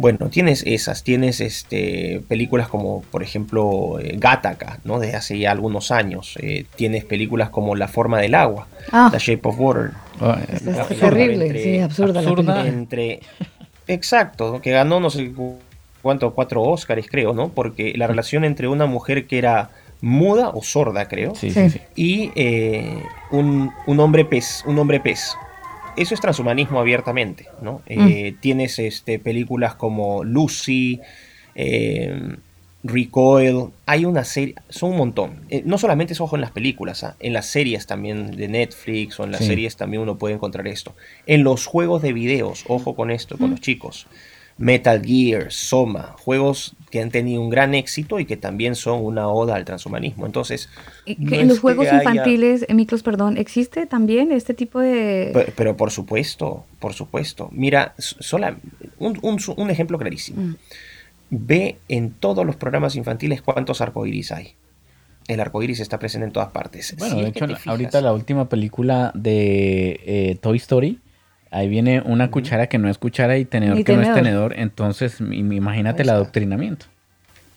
Bueno, tienes esas, tienes este, películas como, por ejemplo, eh, Gattaca, ¿no? De hace ya algunos años. Eh, tienes películas como La forma del agua, Ah. The Shape of Water. Es, La- es terrible, entre- sí, absurda, absurda. entre exacto que ganó no sé cu- cuánto cuatro Óscares creo no porque la relación entre una mujer que era muda o sorda creo Sí, Sí. sí, sí. y eh, un, un hombre pez un hombre pez eso es transhumanismo abiertamente, ¿no? Eh, mm. Tienes este, películas como Lucy, eh, Recoil, hay una serie, son un montón. Eh, no solamente es ojo en las películas, ¿ah? en las series también de Netflix o en las series también uno puede encontrar esto. En los juegos de videos, ojo con esto, con los chicos. Metal Gear, Soma, juegos que han tenido un gran éxito y que también son una oda al transhumanismo. Entonces, en los juegos infantiles, eh, Miklos, perdón, ¿existe también este tipo de...? Pero, por supuesto, por supuesto. Mira, sola, un, ejemplo clarísimo. Mm. Ve en todos los programas infantiles cuántos arcoíris hay. El arcoíris está presente en todas partes. Bueno, de hecho, ahorita la última película de eh, Toy Story Ahí viene una cuchara que no es cuchara y tenedor que no es tenedor. Entonces, imagínate el adoctrinamiento.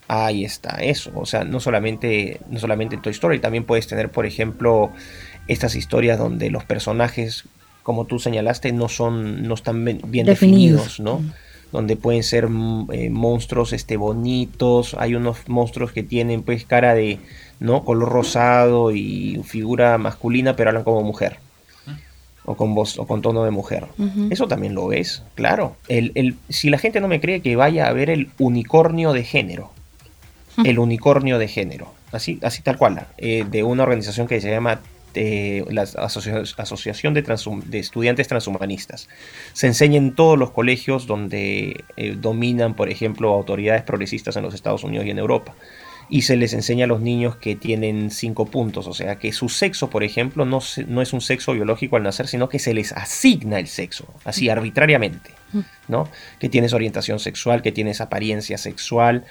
Ahí está, eso. O sea, no solamente, no solamente en Toy Story, también puedes tener, por ejemplo, estas historias donde los personajes, como tú señalaste, no son, no están bien definidos, ¿no? Donde pueden ser mm, eh, monstruos este, bonitos. Hay unos monstruos que tienen pues cara de, ¿no? Color rosado y figura masculina, pero hablan como mujer o con voz o con tono de mujer. Eso también lo ves, claro. El, si la gente no me cree que vaya a ver el unicornio de género, el unicornio de género, así, así tal cual, eh, de una organización que se llama eh, la Asociación de, de, Estudiantes Transhumanistas. Se enseña en todos los colegios donde eh, dominan, por ejemplo, autoridades progresistas en los Estados Unidos y en Europa y se les enseña a los niños que tienen cinco puntos, o sea que su sexo, por ejemplo, no, no es un sexo biológico al nacer, sino que se les asigna el sexo, así arbitrariamente, ¿no? Que tienes orientación sexual, que tienes apariencia sexual.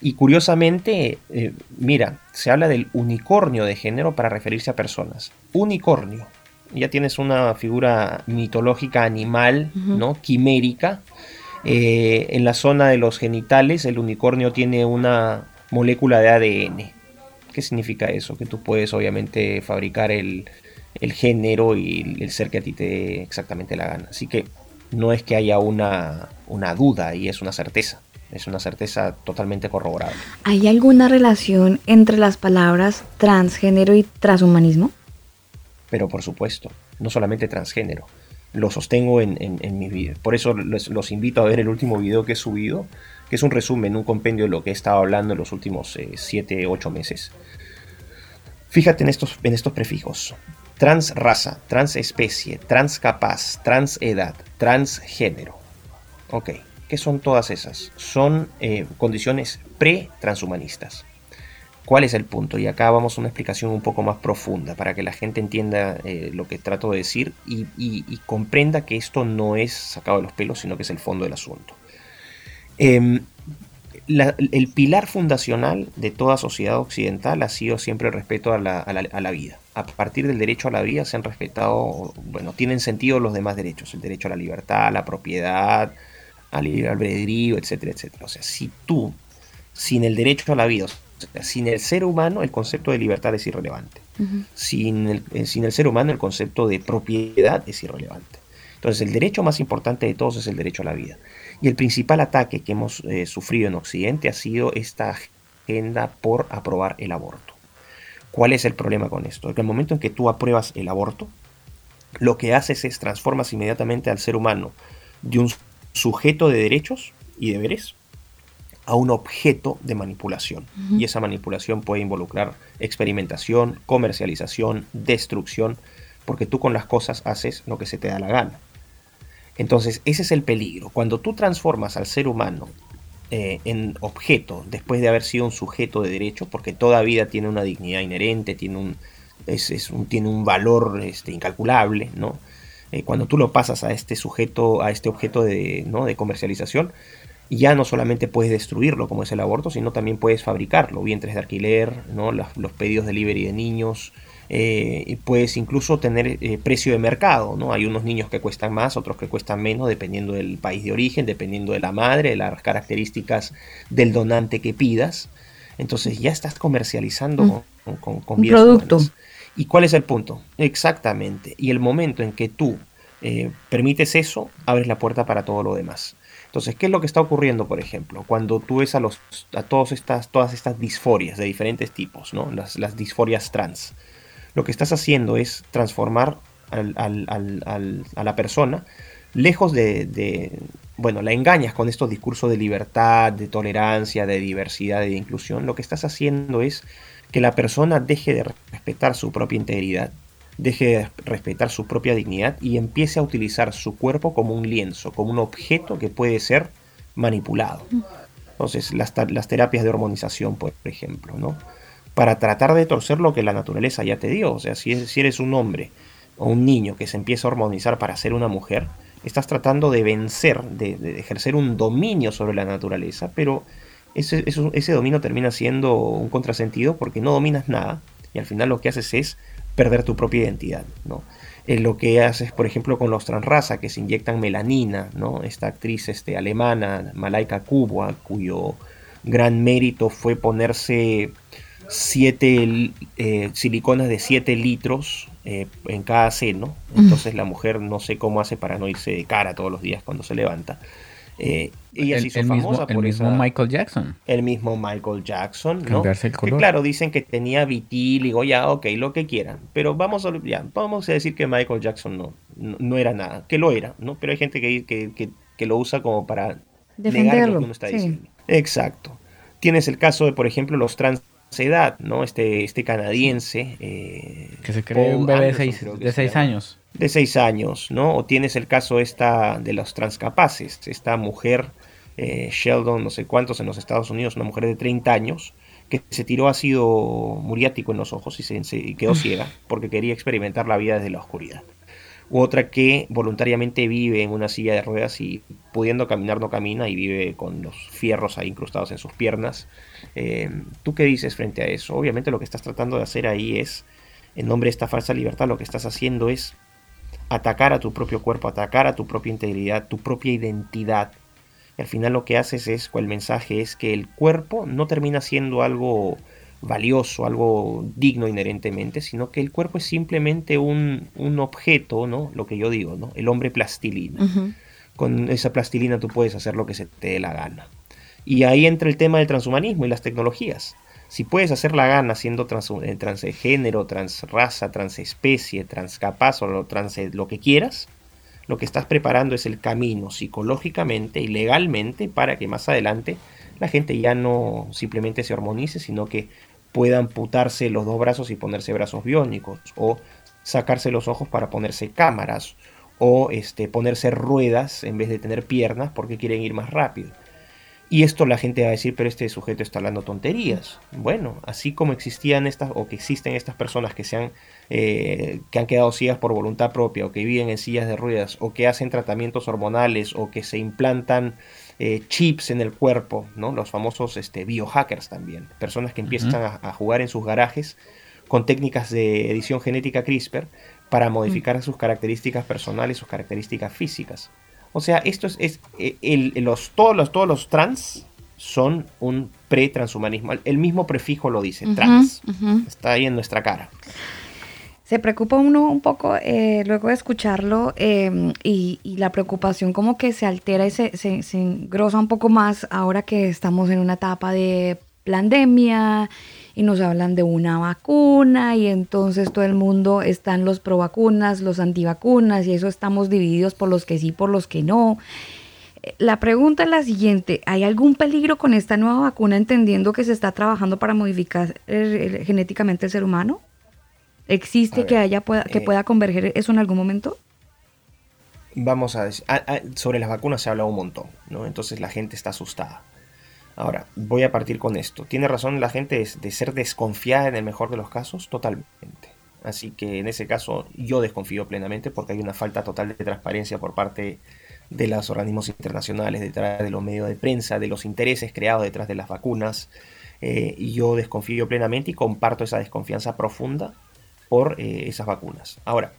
Y curiosamente, eh, mira, se habla del unicornio de género para referirse a personas. Unicornio. Ya tienes una figura mitológica animal, ¿no? Quimérica. Eh, en la zona de los genitales, el unicornio tiene una, molécula de ADN. ¿Qué significa eso? Que tú puedes obviamente fabricar el, género y el ser que a ti te exactamente la gana. Así que no es que haya una, una duda y es una certeza. Es una certeza totalmente corroborable. ¿Hay alguna relación entre las palabras transgénero y transhumanismo? Pero por supuesto, no solamente transgénero. Lo sostengo en, en, mi video. Por eso los invito a ver el último video que he subido, que es un resumen, un compendio de lo que he estado hablando en los últimos 7, eh, 8 meses. Fíjate en estos, en estos prefijos. Transraza, transespecie, transcapaz, transedad, transgénero. Ok, ¿qué son todas esas? Son eh, condiciones pre-transhumanistas. ¿Cuál es el punto? Y acá vamos a una explicación un poco más profunda para que la gente entienda eh, lo que trato de decir y, y, comprenda que esto no es sacado de los pelos, sino que es el fondo del asunto. Em, el pilar fundacional de toda sociedad occidental ha sido siempre el respeto a la, vida. A partir del derecho a la vida se han respetado, bueno, tienen sentido los demás derechos, el derecho a la libertad, a la propiedad, al libre albedrío, etcétera, etcétera. O sea, si tú, sin el derecho a la vida, sin el ser humano, el concepto de libertad es irrelevante. sin, el, eh, sin el ser humano, el concepto de propiedad es irrelevante. Entonces, el derecho más importante de todos es el derecho a la vida. Y el principal ataque que hemos eh, sufrido en Occidente ha sido esta agenda por aprobar el aborto. ¿Cuál es el problema con esto? Que el momento en que tú apruebas el aborto, lo que haces es transformas inmediatamente al ser humano de un sujeto de derechos y deberes a un objeto de manipulación. Y esa manipulación puede involucrar experimentación, comercialización, destrucción, porque tú con las cosas haces lo que se te da la gana. Entonces, ese es el peligro. Cuando tú transformas al ser humano eh, en objeto, después de haber sido un sujeto de derecho, porque toda vida tiene una dignidad inherente, tiene un, es, un, tiene un valor este, incalculable, ¿no? Eh, cuando tú lo pasas a este sujeto, a este objeto de, ¿no? de comercialización, ya no solamente puedes destruirlo como es el aborto, sino también puedes fabricarlo, vientres de alquiler, ¿no? los, pedidos de delivery de niños, eh, puedes incluso tener eh, precio de mercado, ¿no? Hay unos niños que cuestan más, otros que cuestan menos, dependiendo del país de origen, dependiendo de la madre, de las características del donante que pidas. Entonces ya estás comercializando mm. con, con, Un producto. ¿Y cuál es el punto? Exactamente. Y el momento en que tú eh, permites eso, abres la puerta para todo lo demás. Entonces, ¿qué es lo que está ocurriendo, por ejemplo? Cuando tú ves a, los, a todas, estas, todas estas disforias de diferentes tipos, ¿no? las, las disforias trans lo que estás haciendo es transformar a la persona, lejos de, bueno, la engañas con estos discursos de libertad, de tolerancia, de diversidad, de inclusión, lo que estás haciendo es que la persona deje de respetar su propia integridad, deje de respetar su propia dignidad y empiece a utilizar su cuerpo como un lienzo, como un objeto que puede ser manipulado. Entonces, las, las terapias de hormonización, por ejemplo, ¿no? Para tratar de torcer lo que la naturaleza ya te dio. O sea, si, si eres un hombre o un niño que se empieza a hormonizar para ser una mujer, estás tratando de vencer, de, ejercer un dominio sobre la naturaleza, pero ese, dominio termina siendo un contrasentido porque no dominas nada y al final lo que haces es perder tu propia identidad, ¿no? Eh, lo que haces, por ejemplo, con los transraza que se inyectan melanina, ¿no? Esta actriz este, alemana, Malaika Kubwa, cuyo gran mérito fue ponerse siete eh, siliconas de 7 litros eh, en cada seno. Entonces la mujer no sé cómo hace para no irse de cara todos los días cuando se levanta. Eh, ella se hizo famosa por el mismo Michael Jackson. El mismo Michael Jackson, ¿no? Que claro, dicen que tenía vitíligo, ya, ok, lo que quieran. Pero vamos a, ya, vamos a decir que Michael Jackson no, no, era nada, que lo era, ¿no? Pero hay gente que, que, que, lo usa como para negar lo que uno está diciendo. Exacto. Tienes el caso de, por ejemplo, los trans edad, ¿no? Este, este canadiense. Eh, que se cree un bebé de seis, años. De seis años, ¿no? O tienes el caso esta de los transcapaces, esta mujer, eh, Sheldon, no sé cuántos en los Estados Unidos, una mujer de 30 años, que se tiró ácido muriático en los ojos y, se, y quedó ciega porque quería experimentar la vida desde la oscuridad otra que voluntariamente vive en una silla de ruedas y pudiendo caminar no camina y vive con los fierros ahí incrustados en sus piernas. Eh, ¿Tú qué dices frente a eso? Obviamente lo que estás tratando de hacer ahí es, en nombre de esta falsa libertad, lo que estás haciendo es atacar a tu propio cuerpo, atacar a tu propia integridad, tu propia identidad. Al final lo que haces es, el mensaje es que el cuerpo no termina siendo algo valioso, algo digno inherentemente, sino que el cuerpo es simplemente un, objeto, ¿no? Lo que yo digo, ¿no? El hombre plastilina. Con esa plastilina tú puedes hacer lo que se te dé la gana. Y ahí entra el tema del transhumanismo y las tecnologías. Si puedes hacer la gana siendo trans, eh, transgénero, transraza, transespecie, transcapaz o trans, lo que quieras, lo que estás preparando es el camino psicológicamente y legalmente para que más adelante la gente ya no simplemente se hormonice, sino que pueda amputarse los dos brazos y ponerse brazos biónicos, o sacarse los ojos para ponerse cámaras, o este, ponerse ruedas en vez de tener piernas porque quieren ir más rápido. Y esto la gente va a decir, pero este sujeto está hablando tonterías. Bueno, así como existían estas, o que existen estas personas que se han, eh, que han quedado ciegas por voluntad propia, o que viven en sillas de ruedas, o que hacen tratamientos hormonales, o que se implantan eh, chips en el cuerpo, ¿no? Los famosos este, biohackers también, personas que empiezan a, jugar en sus garajes con técnicas de edición genética CRISPR para modificar sus características personales, sus características físicas. O sea, esto es, eh, los, todos, los, todos los trans son un pre-transhumanismo. El mismo prefijo lo dice, trans. Está ahí en nuestra cara se preocupa uno un poco eh, luego de escucharlo em, y, la preocupación como que se altera y se, se, engrosa un poco más ahora que estamos en una etapa de pandemia y nos hablan de una vacuna y entonces todo el mundo están los pro vacunas, los antivacunas y eso estamos divididos por los que sí, por los que no. La pregunta es la siguiente, ¿hay algún peligro con esta nueva vacuna entendiendo que se está trabajando para modificar genéticamente el ser humano? ¿Existe que haya pueda, que eh, pueda converger eso en algún momento? Vamos a decir, sobre las vacunas se habla un montón, ¿no? Entonces la gente está asustada. Ahora, voy a partir con esto. ¿Tiene razón la gente de, ser desconfiada en el mejor de los casos? Totalmente. Así que en ese caso yo desconfío plenamente porque hay una falta total de transparencia por parte de los organismos internacionales, detrás de los medios de prensa, de los intereses creados detrás de las vacunas. Eh, y yo desconfío plenamente y comparto esa desconfianza profunda por eh, esas vacunas. Ahora,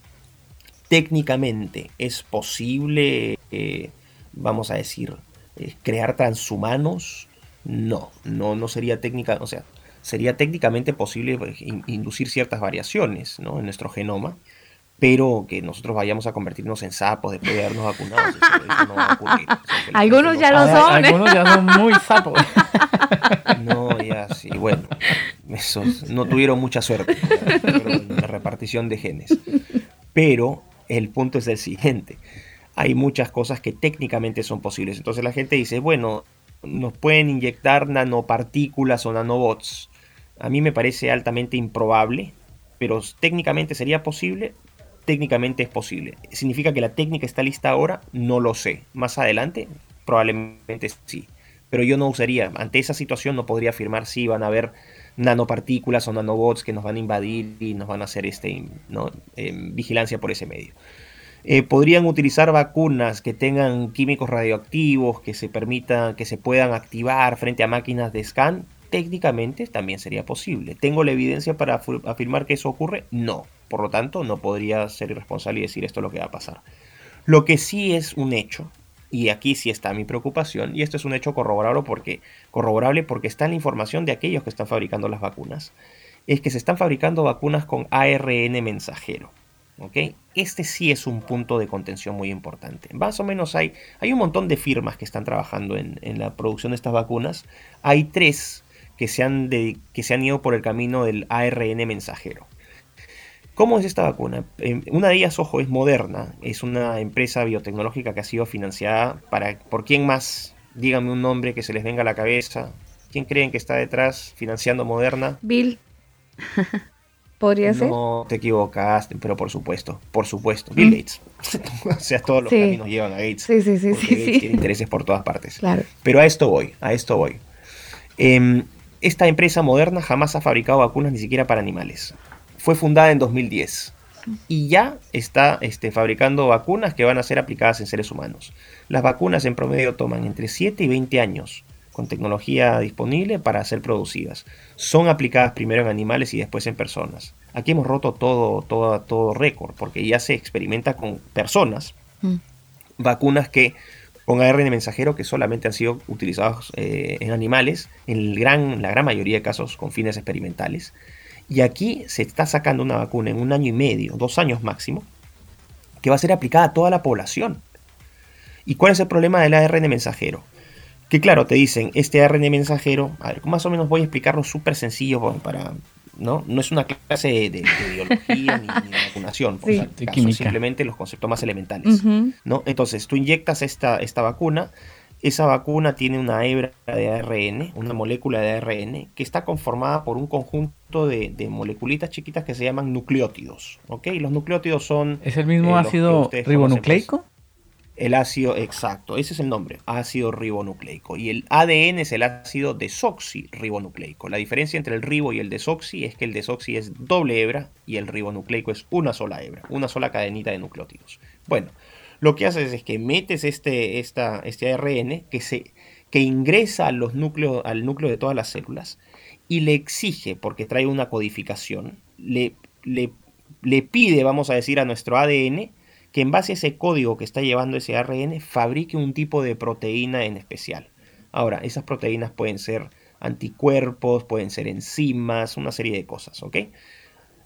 técnicamente es posible, eh, vamos a decir, eh, crear transhumanos. No, no, no sería técnica, o sea, sería técnicamente posible inducir ciertas variaciones en nuestro genoma, pero que nosotros vayamos a convertirnos en sapos después de habernos vacunado, eso, no va a ocurrir. algunos ya lo son. Algunos ya son muy sapos. No, sí, bueno, esos no tuvieron mucha suerte en la repartición de genes. Pero el punto es el siguiente. Hay muchas cosas que técnicamente son posibles. Entonces la gente dice, bueno, nos pueden inyectar nanopartículas o nanobots. A mí me parece altamente improbable, pero técnicamente sería posible. Técnicamente es posible. ¿Significa que la técnica está lista ahora? No lo sé. Más adelante, probablemente sí. Pero yo no usaría, ante esa situación no podría afirmar si van a haber nanopartículas o nanobots que nos van a invadir y nos van a hacer este, ¿no? Em, vigilancia por ese medio. Eh, podrían utilizar vacunas que tengan químicos radioactivos que se permitan, que se puedan activar frente a máquinas de scan. Técnicamente también sería posible. ¿Tengo la evidencia para afirmar que eso ocurre? No. Por lo tanto, no podría ser irresponsable y decir esto es lo que va a pasar. Lo que sí es un hecho, y aquí sí está mi preocupación, y esto es un hecho corroborable porque, corroborable porque está en la información de aquellos que están fabricando las vacunas, es que se están fabricando vacunas con ARN mensajero. Este sí es un punto de contención muy importante. Más o menos hay, hay un montón de firmas que están trabajando en, la producción de estas vacunas. Hay tres que se, han que se han ido por el camino del ARN mensajero. ¿Cómo es esta vacuna? Eh, una de ellas, ojo, es Moderna. Es una empresa biotecnológica que ha sido financiada para... ¿Por quién más? Díganme un nombre que se les venga a la cabeza. ¿Quién creen que está detrás financiando Moderna? Bill. ¿Podría ser? No te equivocaste, pero por supuesto, por supuesto. Bill Gates. o sea, todos los caminos llevan a Gates. Sí, sí, sí. sí, Gates tiene intereses por todas partes. Claro. Pero a esto voy, a esto voy. Em, esta empresa moderna jamás ha fabricado vacunas ni siquiera para animales. Fue fundada en 2010 y ya está este, fabricando vacunas que van a ser aplicadas en seres humanos. Las vacunas en promedio toman entre 7 y 20 años con tecnología disponible para ser producidas. Son aplicadas primero en animales y después en personas. Aquí hemos roto todo, todo, todo récord, porque ya se experimenta con personas, mm. vacunas que con ARN mensajero que solamente han sido utilizados eh, en animales, en el gran, la gran mayoría de casos con fines experimentales. Y aquí se está sacando una vacuna en un año y medio, dos años máximo, que va a ser aplicada a toda la población. ¿Y cuál es el problema del ARN mensajero? Que claro, te dicen, este ARN mensajero, a ver, más o menos voy a explicarlo súper sencillo para, ¿no? No es una clase de, biología ni, de vacunación, simplemente los conceptos más elementales, ¿no? Entonces, tú inyectas esta, esta vacuna, esa vacuna tiene una hebra de ARN, una molécula de ARN, que está conformada por un conjunto de, de moleculitas chiquitas que se llaman nucleótidos, ¿ok? Los nucleótidos son... ¿Es el mismo eh, ácido ribonucleico? El ácido, exacto, ese es el nombre, ácido ribonucleico. Y el ADN es el ácido desoxirribonucleico. La diferencia entre el ribo y el desoxi es que el desoxi es doble hebra y el ribonucleico es una sola hebra, una sola cadenita de nucleótidos. Bueno, lo que haces es que metes este, esta, este ARN que, se, que ingresa al núcleo de todas las células y le exige, porque trae una codificación, le, le, le pide, vamos a decir, a nuestro ADN que en base a ese código que está llevando ese ARN fabrique un tipo de proteína en especial. Ahora, esas proteínas pueden ser anticuerpos, pueden ser enzimas, una serie de cosas, ¿ok?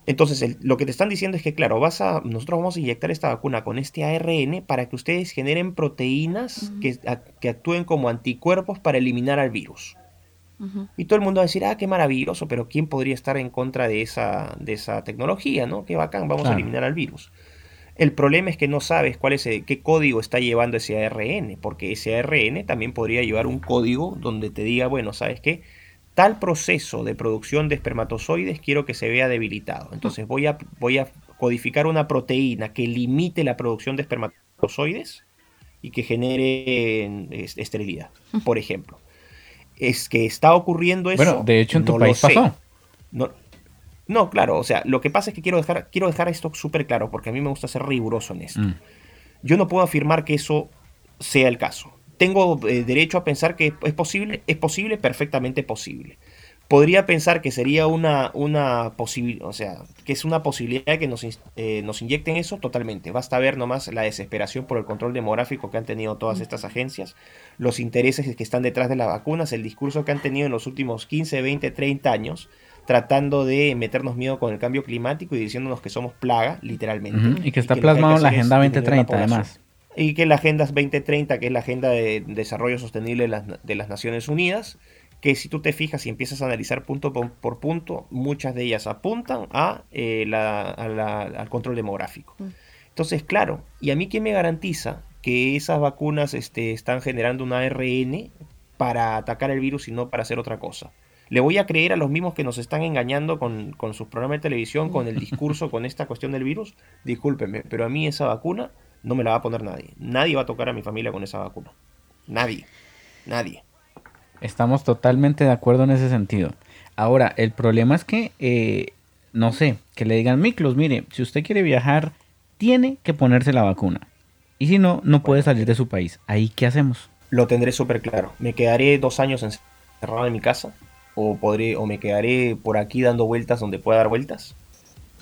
Entonces, lo que te están diciendo es que, claro, vas a, nosotros vamos a inyectar esta vacuna con este ARN para que ustedes generen proteínas que, que, actúen como anticuerpos para eliminar al virus. Y todo el mundo va a decir, ah, qué maravilloso, pero ¿quién podría estar en contra de esa, de esa tecnología, no? Qué bacán, vamos a eliminar al virus. El problema es que no sabes cuál es qué código está llevando ese ARN, porque ese ARN también podría llevar un código donde te diga, bueno, ¿sabes qué? Tal proceso de producción de espermatozoides quiero que se vea debilitado. Entonces voy a, voy a codificar una proteína que limite la producción de espermatozoides y que genere esterilidad, por ejemplo. Es que está ocurriendo eso. Bueno, de hecho en tu país pasó. No, no, claro, o sea, lo que pasa es que quiero dejar, quiero dejar esto súper claro, porque a mí me gusta ser riguroso en esto. Mm. Yo no puedo afirmar que eso sea el caso. ¿Tengo eh, derecho a pensar que es posible? Es posible, perfectamente posible. Podría pensar que sería una, una posibilidad, o sea, que es una posibilidad que nos, eh, nos inyecten eso totalmente. Basta ver nomás la desesperación por el control demográfico que han tenido todas estas agencias, los intereses que están detrás de las vacunas, el discurso que han tenido en los últimos 15, 20, 30 años tratando de meternos miedo con el cambio climático y diciéndonos que somos plaga, literalmente. Y que está plasmado en la Agenda 2030, además. Y que la Agenda 2030, que es la Agenda de Desarrollo Sostenible de las, Naciones Unidas, que si tú te fijas y empiezas a analizar punto por, punto, muchas de ellas apuntan a, eh, al control demográfico. Entonces, claro, ¿y a mí quién me garantiza que esas vacunas este, están generando un ARN para atacar el virus y no para hacer otra cosa? ¿Le voy a creer a los mismos que nos están engañando con, con sus programas de televisión, con el discurso, con esta cuestión del virus? Discúlpenme, pero a mí esa vacuna no me la va a poner nadie. Nadie va a tocar a mi familia con esa vacuna. Nadie. Nadie. Estamos totalmente de acuerdo en ese sentido. Ahora, el problema es que, eh, no sé, que le digan, Miklos, mire, si usted quiere viajar, tiene que ponerse la vacuna. Y si no, no puede salir de su país. ¿Ahí qué hacemos? Lo tendré súper claro. Me quedaré dos años encerrado en mi casa. O, podré, o me quedaré por aquí dando vueltas donde pueda dar vueltas.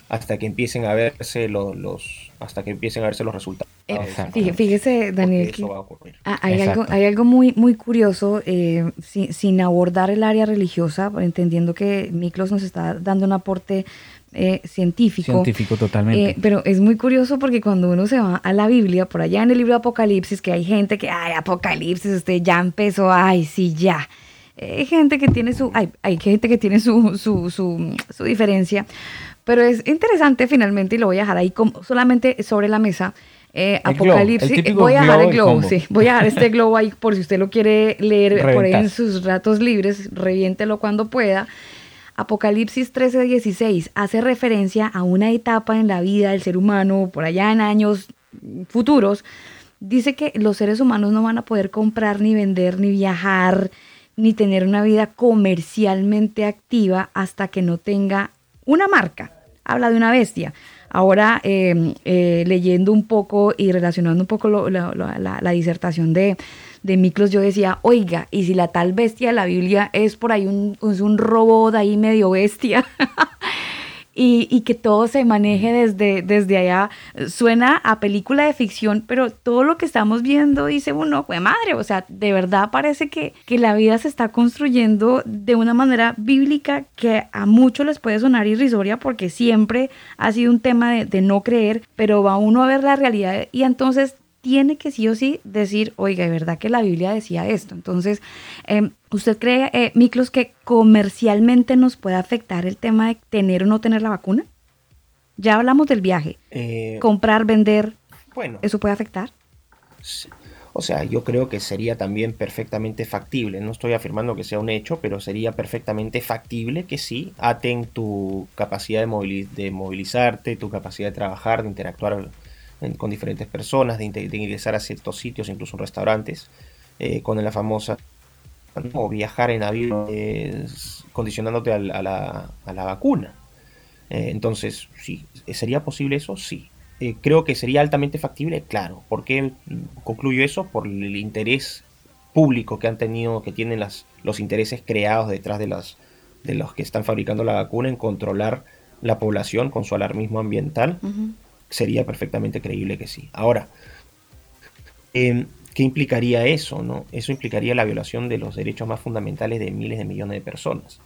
Hasta que empiecen a verse los, los hasta que empiecen a verse los resultados. Eh, fíjese, Daniel, ah, hay, algo, hay algo muy, muy curioso, eh, sin, abordar el área religiosa, entendiendo que Miklos nos está dando un aporte eh, científico. Científico totalmente. pero es muy curioso porque cuando uno se va a la Biblia, por allá en el libro de Apocalipsis, que hay gente que, ay, Apocalipsis, usted ya empezó, ay, sí, ya. Hay gente que tiene su, hay, hay gente que tiene su, su, su, su diferencia, pero es interesante finalmente, y lo voy a dejar ahí como, solamente sobre la mesa, eh, Apocalipsis. voy a dejar el globo, sí. Voy a dejar este globo ahí por si usted lo quiere leer por ahí en sus ratos libres, reviéntelo cuando pueda. Apocalipsis 13:16 hace referencia a una etapa en la vida del ser humano, por allá en años futuros. Dice que los seres humanos no van a poder comprar, ni vender, ni viajar, ni tener una vida comercialmente activa hasta que no tenga una marca. Habla de una bestia. Ahora, em, eh, leyendo un poco y relacionando un poco la, disertación de, de Miklos, yo decía, oiga, y si la tal bestia de la Biblia es por ahí un, un robot ahí medio bestia, y, que todo se maneje desde, desde allá. Suena a película de ficción, pero todo lo que estamos viendo dice uno, fue madre, o sea, de verdad parece que, que la vida se está construyendo de una manera bíblica que a muchos les puede sonar irrisoria porque siempre ha sido un tema de, de no creer, pero va uno a ver la realidad y entonces tiene que sí o sí decir, oiga, de verdad que la Biblia decía esto. Entonces, em, ¿usted cree, eh, Miklos, que comercialmente nos puede afectar el tema de tener o no tener la vacuna? Ya hablamos del viaje. Eh, Comprar, vender. Bueno. ¿Eso puede afectar? O sea, yo creo que sería también perfectamente factible. No estoy afirmando que sea un hecho, pero sería perfectamente factible que sí aten tu capacidad de, de movilizarte, tu capacidad de trabajar, de interactuar con diferentes personas, de, ingresar a ciertos sitios, incluso restaurantes, eh, con la famosa o viajar en avión condicionándote a, la, vacuna. Eh, entonces, sí, ¿sería posible eso? Sí. Eh, creo que sería altamente factible, claro. ¿Por qué concluyo eso? Por el interés público que han tenido, que tienen las, los intereses creados detrás de, las, de los que están fabricando la vacuna en controlar la población con su alarmismo ambiental sería perfectamente creíble que sí. Ahora, em, ¿qué implicaría eso? No? Eso implicaría la violación de los derechos más fundamentales de miles de millones de personas.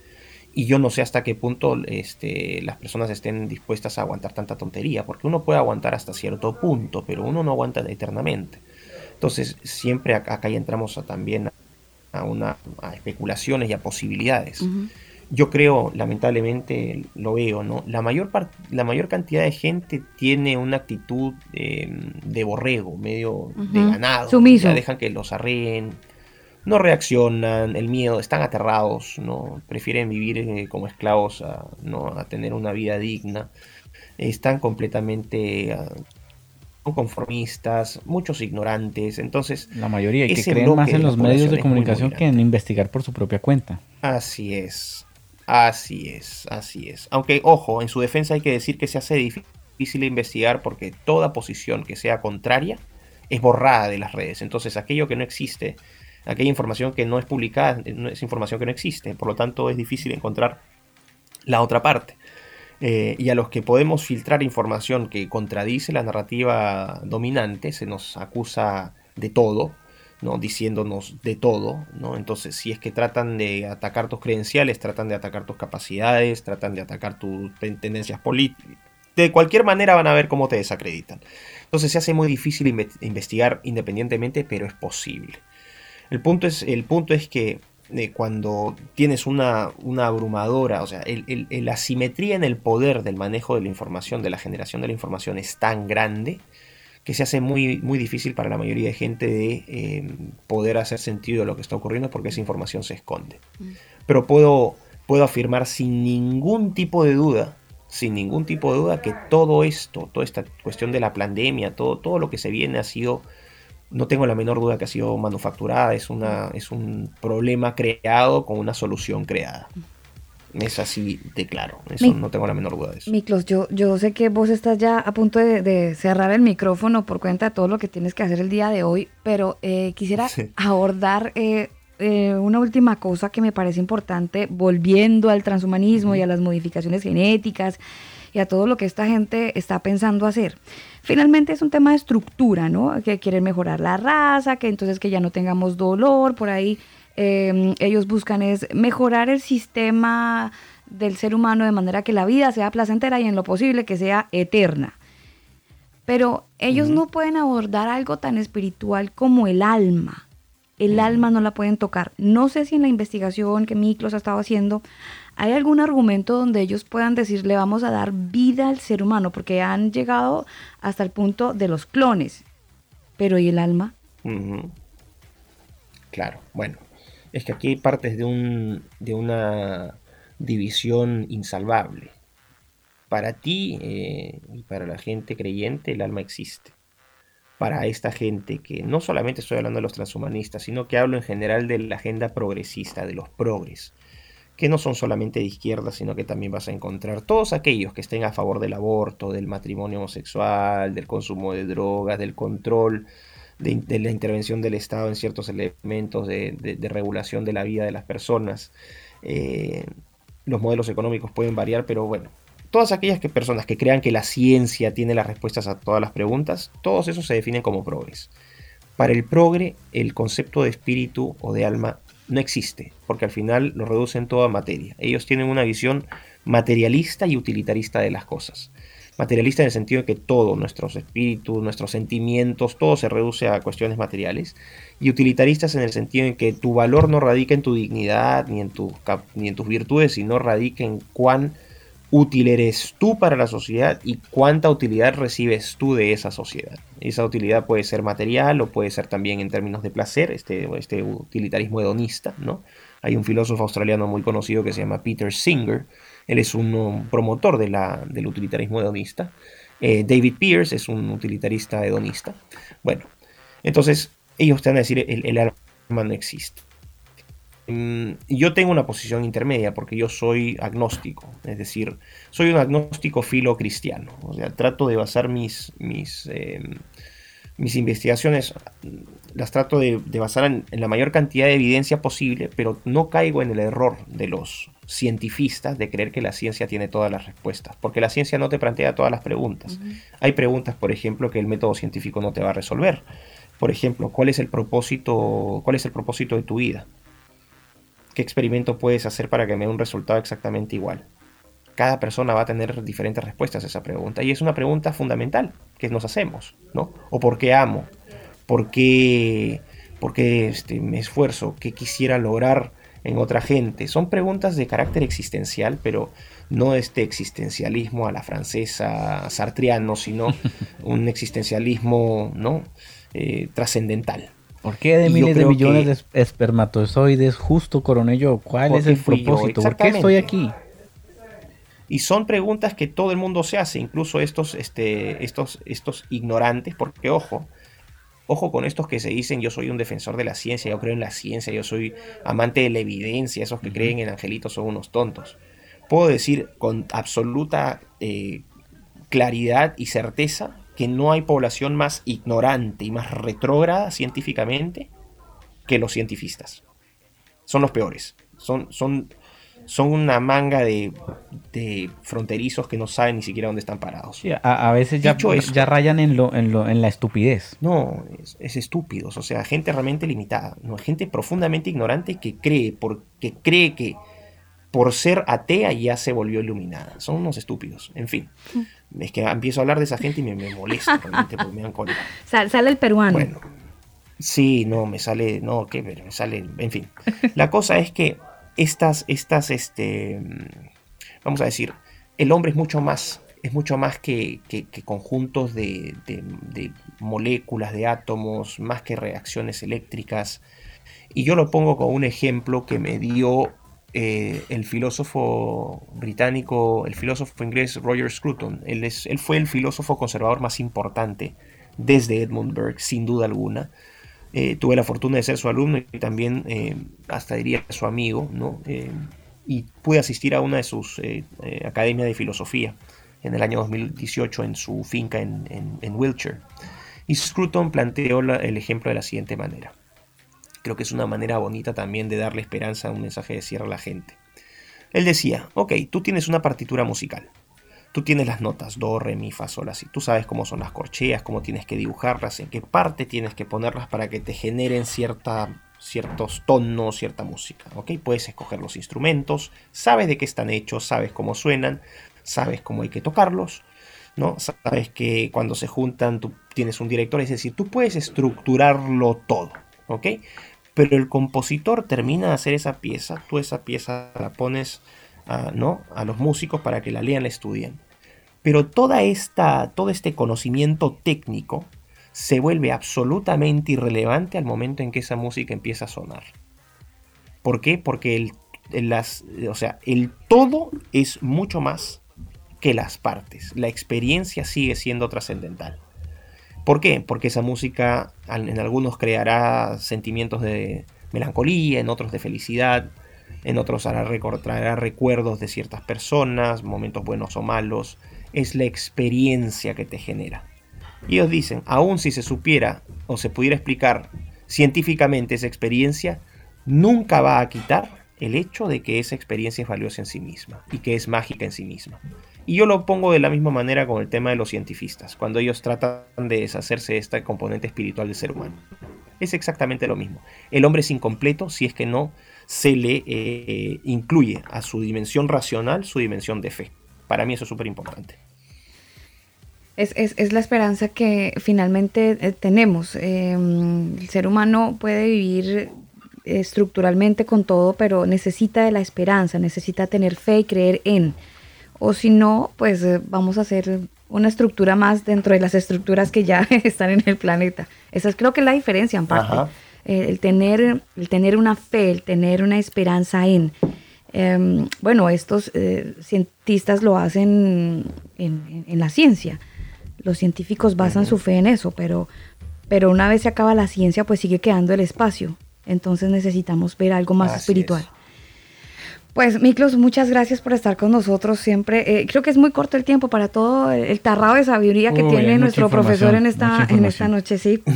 Y yo no sé hasta qué punto este, las personas estén dispuestas a aguantar tanta tontería, porque uno puede aguantar hasta cierto punto, pero uno no aguanta eternamente. Entonces, siempre acá, entramos también a, una, especulaciones y a posibilidades yo creo, lamentablemente, lo veo, ¿no? La mayor, la mayor cantidad de gente tiene una actitud em, de borrego, medio de ganado. Sumiso. Ya dejan que los arreen, no reaccionan, el miedo, están aterrados, ¿no? Prefieren vivir eh, como esclavos a, ¿no? a tener una vida digna. Están completamente ah, conformistas, muchos ignorantes, entonces... La mayoría, que creen más en los medios de comunicación que en investigar por su propia cuenta. Así es, Así es, así es. Aunque, ojo, en su defensa hay que decir que se hace difícil investigar porque toda posición que sea contraria es borrada de las redes. Entonces, aquello que no existe, aquella información que no es publicada, es información que no existe. Por lo tanto, es difícil encontrar la otra parte. Eh, y a los que podemos filtrar información que contradice la narrativa dominante, se nos acusa de todo, ¿no? diciéndonos de todo, ¿no? Entonces, si es que tratan de atacar tus credenciales, tratan de atacar tus capacidades, tratan de atacar tus tendencias políticas, de cualquier manera van a ver cómo te desacreditan. Entonces se hace muy difícil investigar independientemente, pero es posible. El punto es, el punto es que eh, cuando tienes una, una abrumadora, o sea, la asimetría en el poder del manejo de la información, de la generación de la información es tan grande, que se hace muy, muy difícil para la mayoría de gente de eh, poder hacer sentido de lo que está ocurriendo porque esa información se esconde. Mm. Pero puedo, puedo afirmar sin ningún tipo de duda, sin ningún tipo de duda, que todo esto, toda esta cuestión de la pandemia, todo, todo lo que se viene ha sido, no tengo la menor duda que ha sido manufacturada, es, una, es un problema creado con una solución creada. Es así de claro, eso no tengo la menor duda de eso. Miklos, yo, yo sé que vos estás ya a punto de, cerrar el micrófono por cuenta de todo lo que tienes que hacer el día de hoy, pero eh, quisiera abordar eh, eh, una última cosa que me parece importante, volviendo al transhumanismo y a las modificaciones genéticas y a todo lo que esta gente está pensando hacer. Finalmente es un tema de estructura, ¿no? Que quieren mejorar la raza, que entonces que ya no tengamos dolor, por ahí Em, ellos buscan es mejorar el sistema del ser humano de manera que la vida sea placentera y en lo posible que sea eterna. Pero ellos no pueden abordar algo tan espiritual como el alma. El alma no la pueden tocar. No sé si en la investigación que Miklos ha estado haciendo hay algún argumento donde ellos puedan decirle vamos a dar vida al ser humano, porque han llegado hasta el punto de los clones. Pero ¿y el alma? Claro, bueno, es que aquí partes de, un, de una división insalvable. Para ti eh, y para la gente creyente el alma existe. Para esta gente que no solamente estoy hablando de los transhumanistas, sino que hablo en general de la agenda progresista, de los progres, que no son solamente de izquierda, sino que también vas a encontrar todos aquellos que estén a favor del aborto, del matrimonio homosexual, del consumo de drogas, del control de, la intervención del Estado en ciertos elementos de, regulación de la vida de las personas. Eh, los modelos económicos pueden variar, pero bueno, todas aquellas que, personas que crean que la ciencia tiene las respuestas a todas las preguntas, todos esos se definen como progres. Para el progre, el concepto de espíritu o de alma no existe, porque al final lo reducen todo a materia. Ellos tienen una visión materialista y utilitarista de las cosas. Materialista en el sentido de que todo, nuestros espíritus, nuestros sentimientos, todo se reduce a cuestiones materiales. Y utilitaristas en el sentido en que tu valor no radica en tu dignidad ni en, ni en tus virtudes, sino radica en cuán útil eres tú para la sociedad y cuánta utilidad recibes tú de esa sociedad. Esa utilidad puede ser material o puede ser también en términos de placer, este, este utilitarismo hedonista, ¿no? Hay un filósofo australiano muy conocido que se llama Peter Singer, él es un, promotor de la, del utilitarismo hedonista. Eh, David Pierce es un utilitarista hedonista. Bueno, entonces ellos te van a decir el, el alma no existe. Mm, yo tengo una posición intermedia porque yo soy agnóstico, es decir, soy un agnóstico filo cristiano. O sea, trato de basar mis, em, mis investigaciones, las trato de, basar en, la mayor cantidad de evidencia posible, pero no caigo en el error de los cientifistas de creer que la ciencia tiene todas las respuestas, porque la ciencia no te plantea todas las preguntas. Hay preguntas, por ejemplo, que el método científico no te va a resolver. Por ejemplo, ¿cuál es el propósito, cuál es el propósito de tu vida? ¿Qué experimento puedes hacer para que me dé un resultado exactamente igual? Cada persona va a tener diferentes respuestas a esa pregunta y es una pregunta fundamental que nos hacemos, ¿no? ¿O por qué amo? ¿Por qué, por qué este, me esfuerzo? ¿Qué quisiera lograr? en otra gente. Son preguntas de carácter existencial, pero no este existencialismo a la francesa sartriano, sino un existencialismo ¿no? Eh, trascendental. ¿Por qué de miles de millones de espermatozoides justo coronello? ¿Cuál es el propósito? ¿Por qué estoy aquí? Y son preguntas que todo el mundo se hace, incluso estos, este, estos, estos ignorantes, porque ojo, Ojo con estos que se dicen yo soy un defensor de la ciencia, yo creo en la ciencia, yo soy amante de la evidencia, esos que creen en angelitos son unos tontos. Puedo decir con absoluta eh, claridad y certeza que no hay población más ignorante y más retrógrada científicamente que los cientifistas. Son los peores. Son, son son una manga de, fronterizos que no saben ni siquiera dónde están parados. a, veces ya, ya rayan en, lo, en, lo, en la estupidez. No, es, estúpidos, o sea, gente realmente limitada, no, gente profundamente ignorante que cree, porque cree que por ser atea ya se volvió iluminada. Son unos estúpidos, en fin. Es que empiezo a hablar de esa gente y me, me molesta realmente porque me dan sale el peruano. Bueno, sí, no, me sale, no, qué, me sale, en fin. La cosa es que estas, estas, este, vamos a decir, el hombre es mucho más es mucho más que, conjuntos de, moléculas, de átomos, más que reacciones eléctricas. Y yo lo pongo como un ejemplo que me dio eh, el filósofo británico, el filósofo inglés Roger Scruton. Él, es, él fue el filósofo conservador más importante desde Edmund Burke, sin duda alguna. Eh, tuve la fortuna de ser su alumno y también eh, hasta diría su amigo, ¿no? y pude asistir a una de sus academias de filosofía en el año 2018 en su finca en, Wiltshire. Y Scruton planteó el ejemplo de la siguiente manera. Creo que es una manera bonita también de darle esperanza a un mensaje de cierre a la gente. Él decía, ok, tú tienes una partitura musical. Tú tienes las notas, do, re, mi, fa, sol, así. Tú sabes cómo son las corcheas, cómo tienes que dibujarlas, en qué parte tienes que ponerlas para que te generen cierta, ciertos tonos, cierta música. ¿ok? Puedes escoger los instrumentos, sabes de qué están hechos, sabes cómo suenan, sabes cómo hay que tocarlos, ¿no? Sabes que cuando se juntan tú tienes un director, es decir, tú puedes estructurarlo todo, ¿ok? Pero el compositor termina de hacer esa pieza, tú esa pieza la pones a, ¿no? a los músicos para que la lean, la estudien. Pero toda esta, todo este conocimiento técnico se vuelve absolutamente irrelevante al momento en que esa música empieza a sonar. ¿Por qué? Porque el, las, o sea, el todo es mucho más que las partes. La experiencia sigue siendo trascendental. ¿Por qué? Porque esa música en algunos creará sentimientos de melancolía, en otros de felicidad, en otros hará traerá recuerdos de ciertas personas, momentos buenos o malos. Es la experiencia que te genera. Y ellos dicen, aun si se supiera o se pudiera explicar científicamente esa experiencia, nunca va a quitar el hecho de que esa experiencia es valiosa en sí misma y que es mágica en sí misma. Y yo lo pongo de la misma manera con el tema de los cientifistas, cuando ellos tratan de deshacerse de este componente espiritual del ser humano. Es exactamente lo mismo. El hombre es incompleto si es que no se le eh, incluye a su dimensión racional su dimensión de fe. Para mí eso es súper importante. Es, la esperanza que finalmente eh, tenemos. Em, el ser humano puede vivir estructuralmente con todo, pero necesita de la esperanza, necesita tener fe y creer en o si no, pues eh, vamos a hacer una estructura más dentro de las estructuras que ya están en el planeta. Esa es creo que la diferencia en parte. Eh, el, tener, el tener una fe, el tener una esperanza en... Em, bueno, estos eh, cientistas lo hacen en, la ciencia. Los científicos basan su fe en eso, pero, pero una vez se acaba la ciencia, pues sigue quedando el espacio. Entonces necesitamos ver algo más espiritual. Pues Miklos, muchas gracias por estar con nosotros siempre. Eh, creo que es muy corto el tiempo para todo el tarrado de sabiduría que tiene nuestro profesor en esta, en esta noche, sí.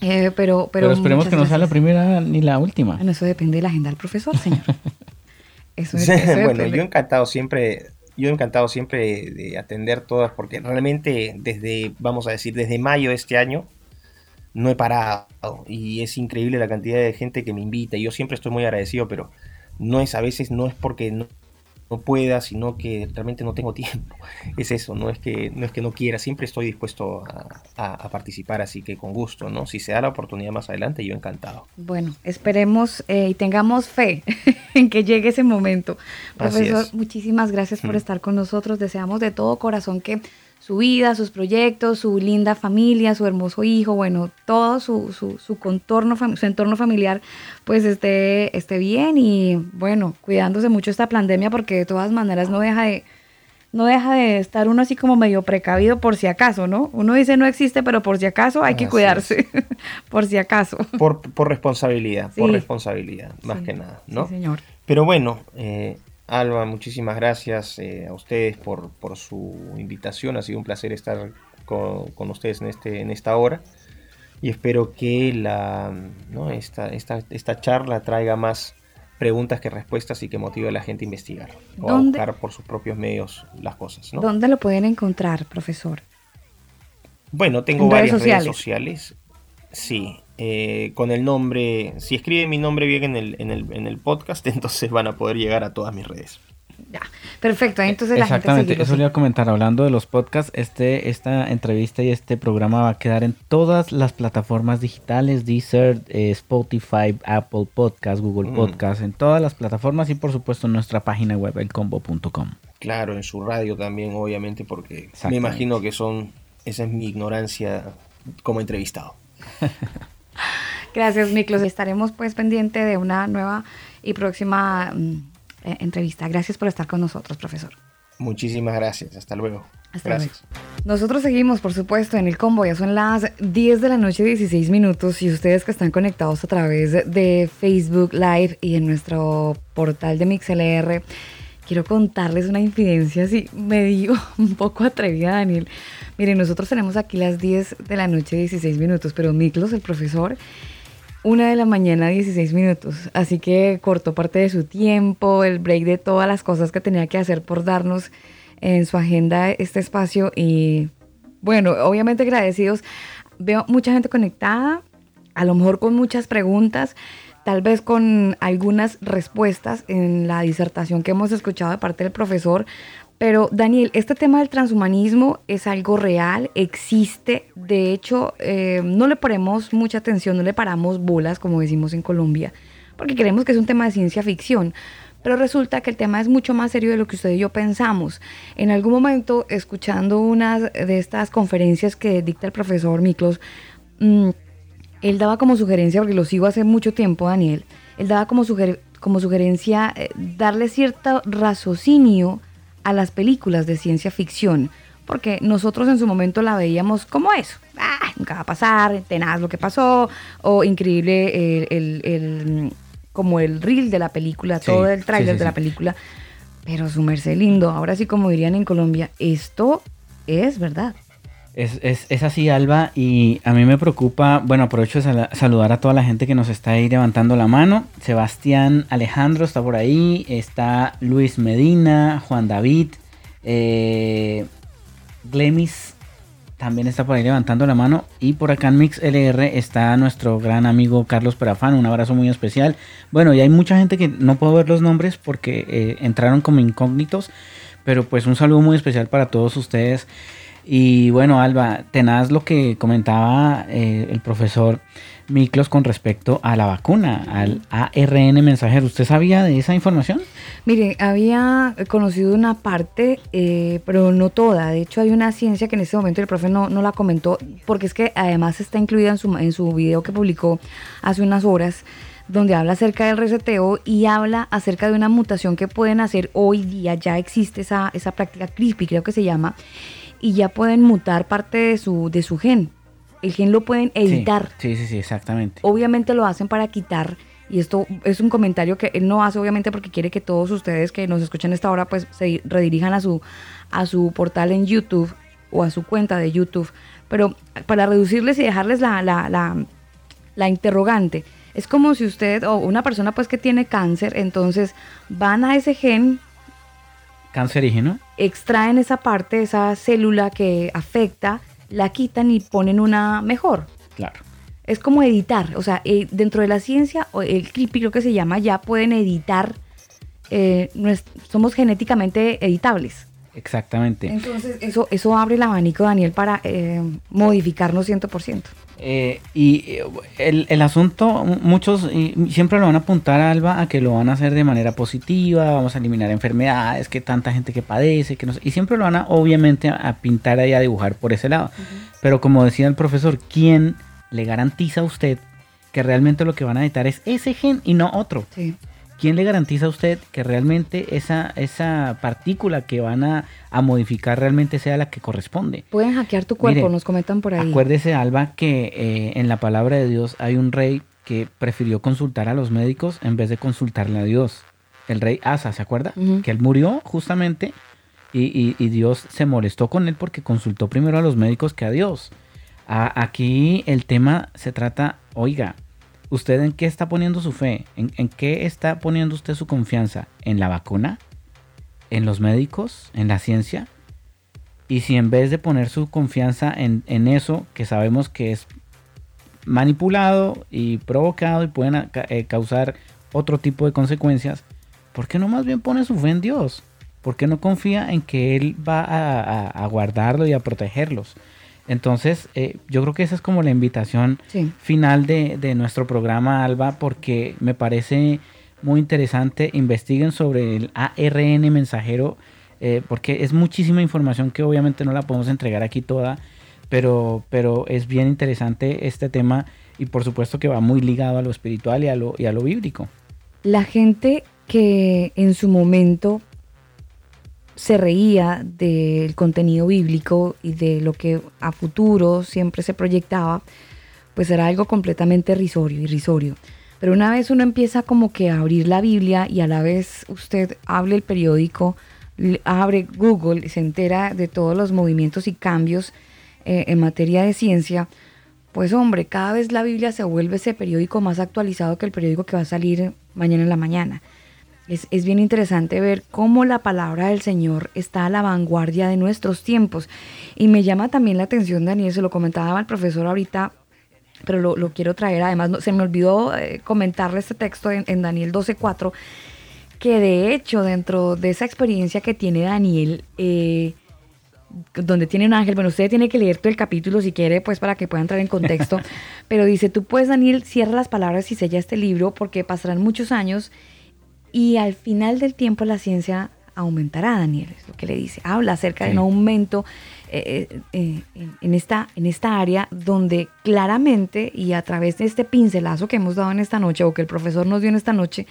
Eh, pero, pero, esperemos que no sea la primera ni la última. Bueno, eso depende de la agenda del profesor, señor. eso, bueno, yo encantado siempre, yo encantado siempre de atender todas, porque realmente desde, vamos a decir, desde mayo de este año, no he parado. Y es increíble la cantidad de gente que me invita. Y yo siempre estoy muy agradecido, pero no es a veces, no es porque no, pueda, sino que realmente no tengo tiempo. Es eso, no es que no, es que no quiera, siempre estoy dispuesto a, participar, así que con gusto, ¿no? Si se da la oportunidad más adelante, yo encantado. Bueno, esperemos eh, y tengamos fe en que llegue ese momento. Profesor, muchísimas gracias por mm. estar con nosotros. Deseamos de todo corazón que su vida, sus proyectos, su linda familia, su hermoso hijo, bueno, todo su, su, contorno, su entorno familiar, pues esté, esté bien y bueno, cuidándose mucho esta pandemia porque de todas maneras no deja de, no deja de estar uno así como medio precavido por si acaso, ¿no? Uno dice no existe, pero por si acaso hay que cuidarse, por si acaso. Por, responsabilidad, por responsabilidad, más que nada, ¿no? Sí, señor. Pero bueno, eh, Alba, muchísimas gracias eh, a ustedes por, su invitación. Ha sido un placer estar con, ustedes en, este, en esta hora. Y espero que la, esta, esta, charla traiga más preguntas que respuestas y que motive a la gente a investigar o a buscar por sus propios medios las cosas. ¿Dónde lo pueden encontrar, profesor? Bueno, tengo varias redes sociales. Sí, eh, con el nombre, si escriben mi nombre bien en el, en, el, en el podcast, entonces van a poder llegar a todas mis redes. Ya, perfecto. Entonces Exactamente, eso le iba a comentar. Hablando de los podcasts, este, esta entrevista y este programa va a quedar en todas las plataformas digitales: Deezer, eh, Spotify, Apple Podcast, Google mm. Podcast, en todas las plataformas y por supuesto en nuestra página web, elcombo.com. Claro, en su radio también, obviamente, porque me imagino que son, esa es mi ignorancia como entrevistado. Gracias, Miklos. Estaremos pues pendiente de una nueva y próxima mm, eh, entrevista. Gracias por estar con nosotros, profesor. Muchísimas gracias. Hasta luego. Hasta gracias. Luego. Nosotros seguimos, por supuesto, en el combo. Ya son las 10 de la noche, 16 minutos. Y ustedes que están conectados a través de Facebook Live y en nuestro portal de MixLR, quiero contarles una infidencia así medio un poco atrevida, Daniel. Miren, nosotros tenemos aquí las 10 de la noche, 16 minutos, pero Miklos, el profesor, una de la mañana, 16 minutos. Así que cortó parte de su tiempo, el break de todas las cosas que tenía que hacer por darnos en su agenda este espacio. Y bueno, obviamente agradecidos. Veo mucha gente conectada, a lo mejor con muchas preguntas, tal vez con algunas respuestas en la disertación que hemos escuchado de parte del profesor, pero Daniel, este tema del transhumanismo es algo real, existe, de hecho eh, no le ponemos mucha atención, no le paramos bolas, como decimos en Colombia, porque creemos que es un tema de ciencia ficción. Pero resulta que el tema es mucho más serio de lo que usted y yo pensamos. En algún momento, escuchando una de estas conferencias que dicta el profesor Miklos, mm, él daba como sugerencia, porque lo sigo hace mucho tiempo, Daniel, él daba como, como sugerencia eh, darle cierto raciocinio a las películas de ciencia ficción, porque nosotros en su momento la veíamos como eso. Ah, nunca va a pasar, tenaz lo que pasó, o increíble el, como el reel de la película, todo el tráiler de la película. Pero su merced lindo, ahora sí como dirían en Colombia, esto es verdad. Es, es, así, Alba, y a mí me preocupa, bueno, aprovecho de saludar a toda la gente que nos está ahí levantando la mano. Sebastián Alejandro está por ahí, está Luis Medina, Juan David, eh, Glemis también está por ahí levantando la mano. Y por acá en Mix LR está nuestro gran amigo Carlos Perafán, un abrazo muy especial. Bueno, y hay mucha gente que no puedo ver los nombres porque eh, entraron como incógnitos, pero pues un saludo muy especial para todos ustedes. Y bueno, Alba, tenaz lo que comentaba eh, el profesor Miklos con respecto a la vacuna, al ARN mensajero. ¿Usted sabía de esa información? Mire, había conocido una parte, eh, pero no toda. De hecho, hay una ciencia que en este momento el profe no, la comentó, porque es que además está incluida en su, en su video que publicó hace unas horas donde habla acerca del reseteo y habla acerca de una mutación que pueden hacer hoy día, ya existe esa, esa práctica CRISPR, creo que se llama, y ya pueden mutar parte de su, de su gen. El gen lo pueden editar. Sí, sí, sí, exactamente. Obviamente lo hacen para quitar, y esto es un comentario que él no hace obviamente porque quiere que todos ustedes que nos escuchan esta hora pues se redirijan a su, a su portal en YouTube o a su cuenta de YouTube. Pero para reducirles y dejarles la, la, la, la interrogante, es como si usted o una persona pues que tiene cáncer, entonces van a ese gen cancerígeno. Extraen esa parte, esa célula que afecta, la quitan y ponen una mejor. Claro. Es como editar, o sea, eh, dentro de la ciencia, el creepy lo que se llama, ya pueden editar, eh, somos genéticamente editables. Exactamente. Entonces, eso, eso abre el abanico, Daniel, para eh, modificarnos 100%. Eh, y eh, el, asunto, muchos siempre lo van a apuntar a Alba a que lo van a hacer de manera positiva, vamos a eliminar enfermedades, que tanta gente que padece, que no y siempre lo van a obviamente a, pintar ahí a dibujar por ese lado. Pero como decía el profesor, ¿quién le garantiza a usted que realmente lo que van a editar es ese gen y no otro? Sí. ¿Quién le garantiza a usted que realmente esa, esa partícula que van a, modificar realmente sea la que corresponde? Pueden hackear tu cuerpo, nos comentan por ahí. Acuérdese, Alba, que eh, en la palabra de Dios hay un rey que prefirió consultar a los médicos en vez de consultarle a Dios. El rey Asa, ¿se acuerda? Que él murió justamente y, Dios se molestó con él porque consultó primero a los médicos que a Dios. aquí el tema se trata, oiga, ¿Usted en qué está poniendo su fe? ¿En, qué está poniendo usted su confianza? ¿En la vacuna? ¿En los médicos? ¿En la ciencia? Y si en vez de poner su confianza en, eso, que sabemos que es manipulado y provocado y pueden eh, causar otro tipo de consecuencias, ¿por qué no más bien pone su fe en Dios? ¿Por qué no confía en que Él va a guardarlo y a protegerlos? Entonces, eh, yo creo que esa es como la invitación final de, nuestro programa, Alba, porque me parece muy interesante. Investiguen sobre el ARN mensajero. eh, porque es muchísima información que obviamente no la podemos entregar aquí toda, pero, pero es bien interesante este tema y por supuesto que va muy ligado a lo espiritual y a lo, y a lo bíblico. La gente que en su momento se reía del contenido bíblico y de lo que a futuro siempre se proyectaba, pues era algo completamente irrisorio, irrisorio. Pero una vez uno empieza como que a abrir la Biblia y a la vez usted hable el periódico, abre Google y se entera de todos los movimientos y cambios eh, en materia de ciencia, pues hombre, cada vez la Biblia se vuelve ese periódico más actualizado que el periódico que va a salir mañana en la mañana. Es, es, bien interesante ver cómo la palabra del Señor está a la vanguardia de nuestros tiempos. Y me llama también la atención, Daniel, se lo comentaba el profesor ahorita, pero lo, lo quiero traer. Además, no, se me olvidó eh, comentarle este texto en, en Daniel 12.4, que de hecho dentro de esa experiencia que tiene Daniel, eh, donde tiene un ángel, bueno, usted tiene que leer todo el capítulo si quiere, pues para que pueda entrar en contexto, pero dice, tú puedes, Daniel, cierra las palabras y sella este libro porque pasarán muchos años y al final del tiempo la ciencia aumentará, Daniel, es lo que le dice. Habla acerca de un aumento eh, eh, eh, en, en, esta, en esta área donde claramente y a través de este pincelazo que hemos dado en esta noche o que el profesor nos dio en esta noche,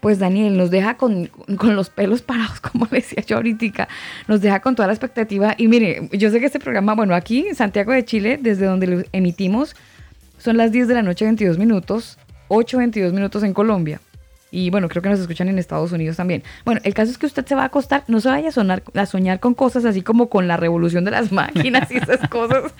pues Daniel nos deja con, con, los pelos parados, como decía yo ahorita, nos deja con toda la expectativa. Y mire, yo sé que este programa, bueno, aquí en Santiago de Chile, desde donde lo emitimos, son las 10 de la noche, 22 minutos, 8, 22 minutos en Colombia. Y bueno, creo que nos escuchan en Estados Unidos también. Bueno, el caso es que usted se va a acostar, no se vaya a, sonar, a soñar con cosas así como con la revolución de las máquinas y esas cosas.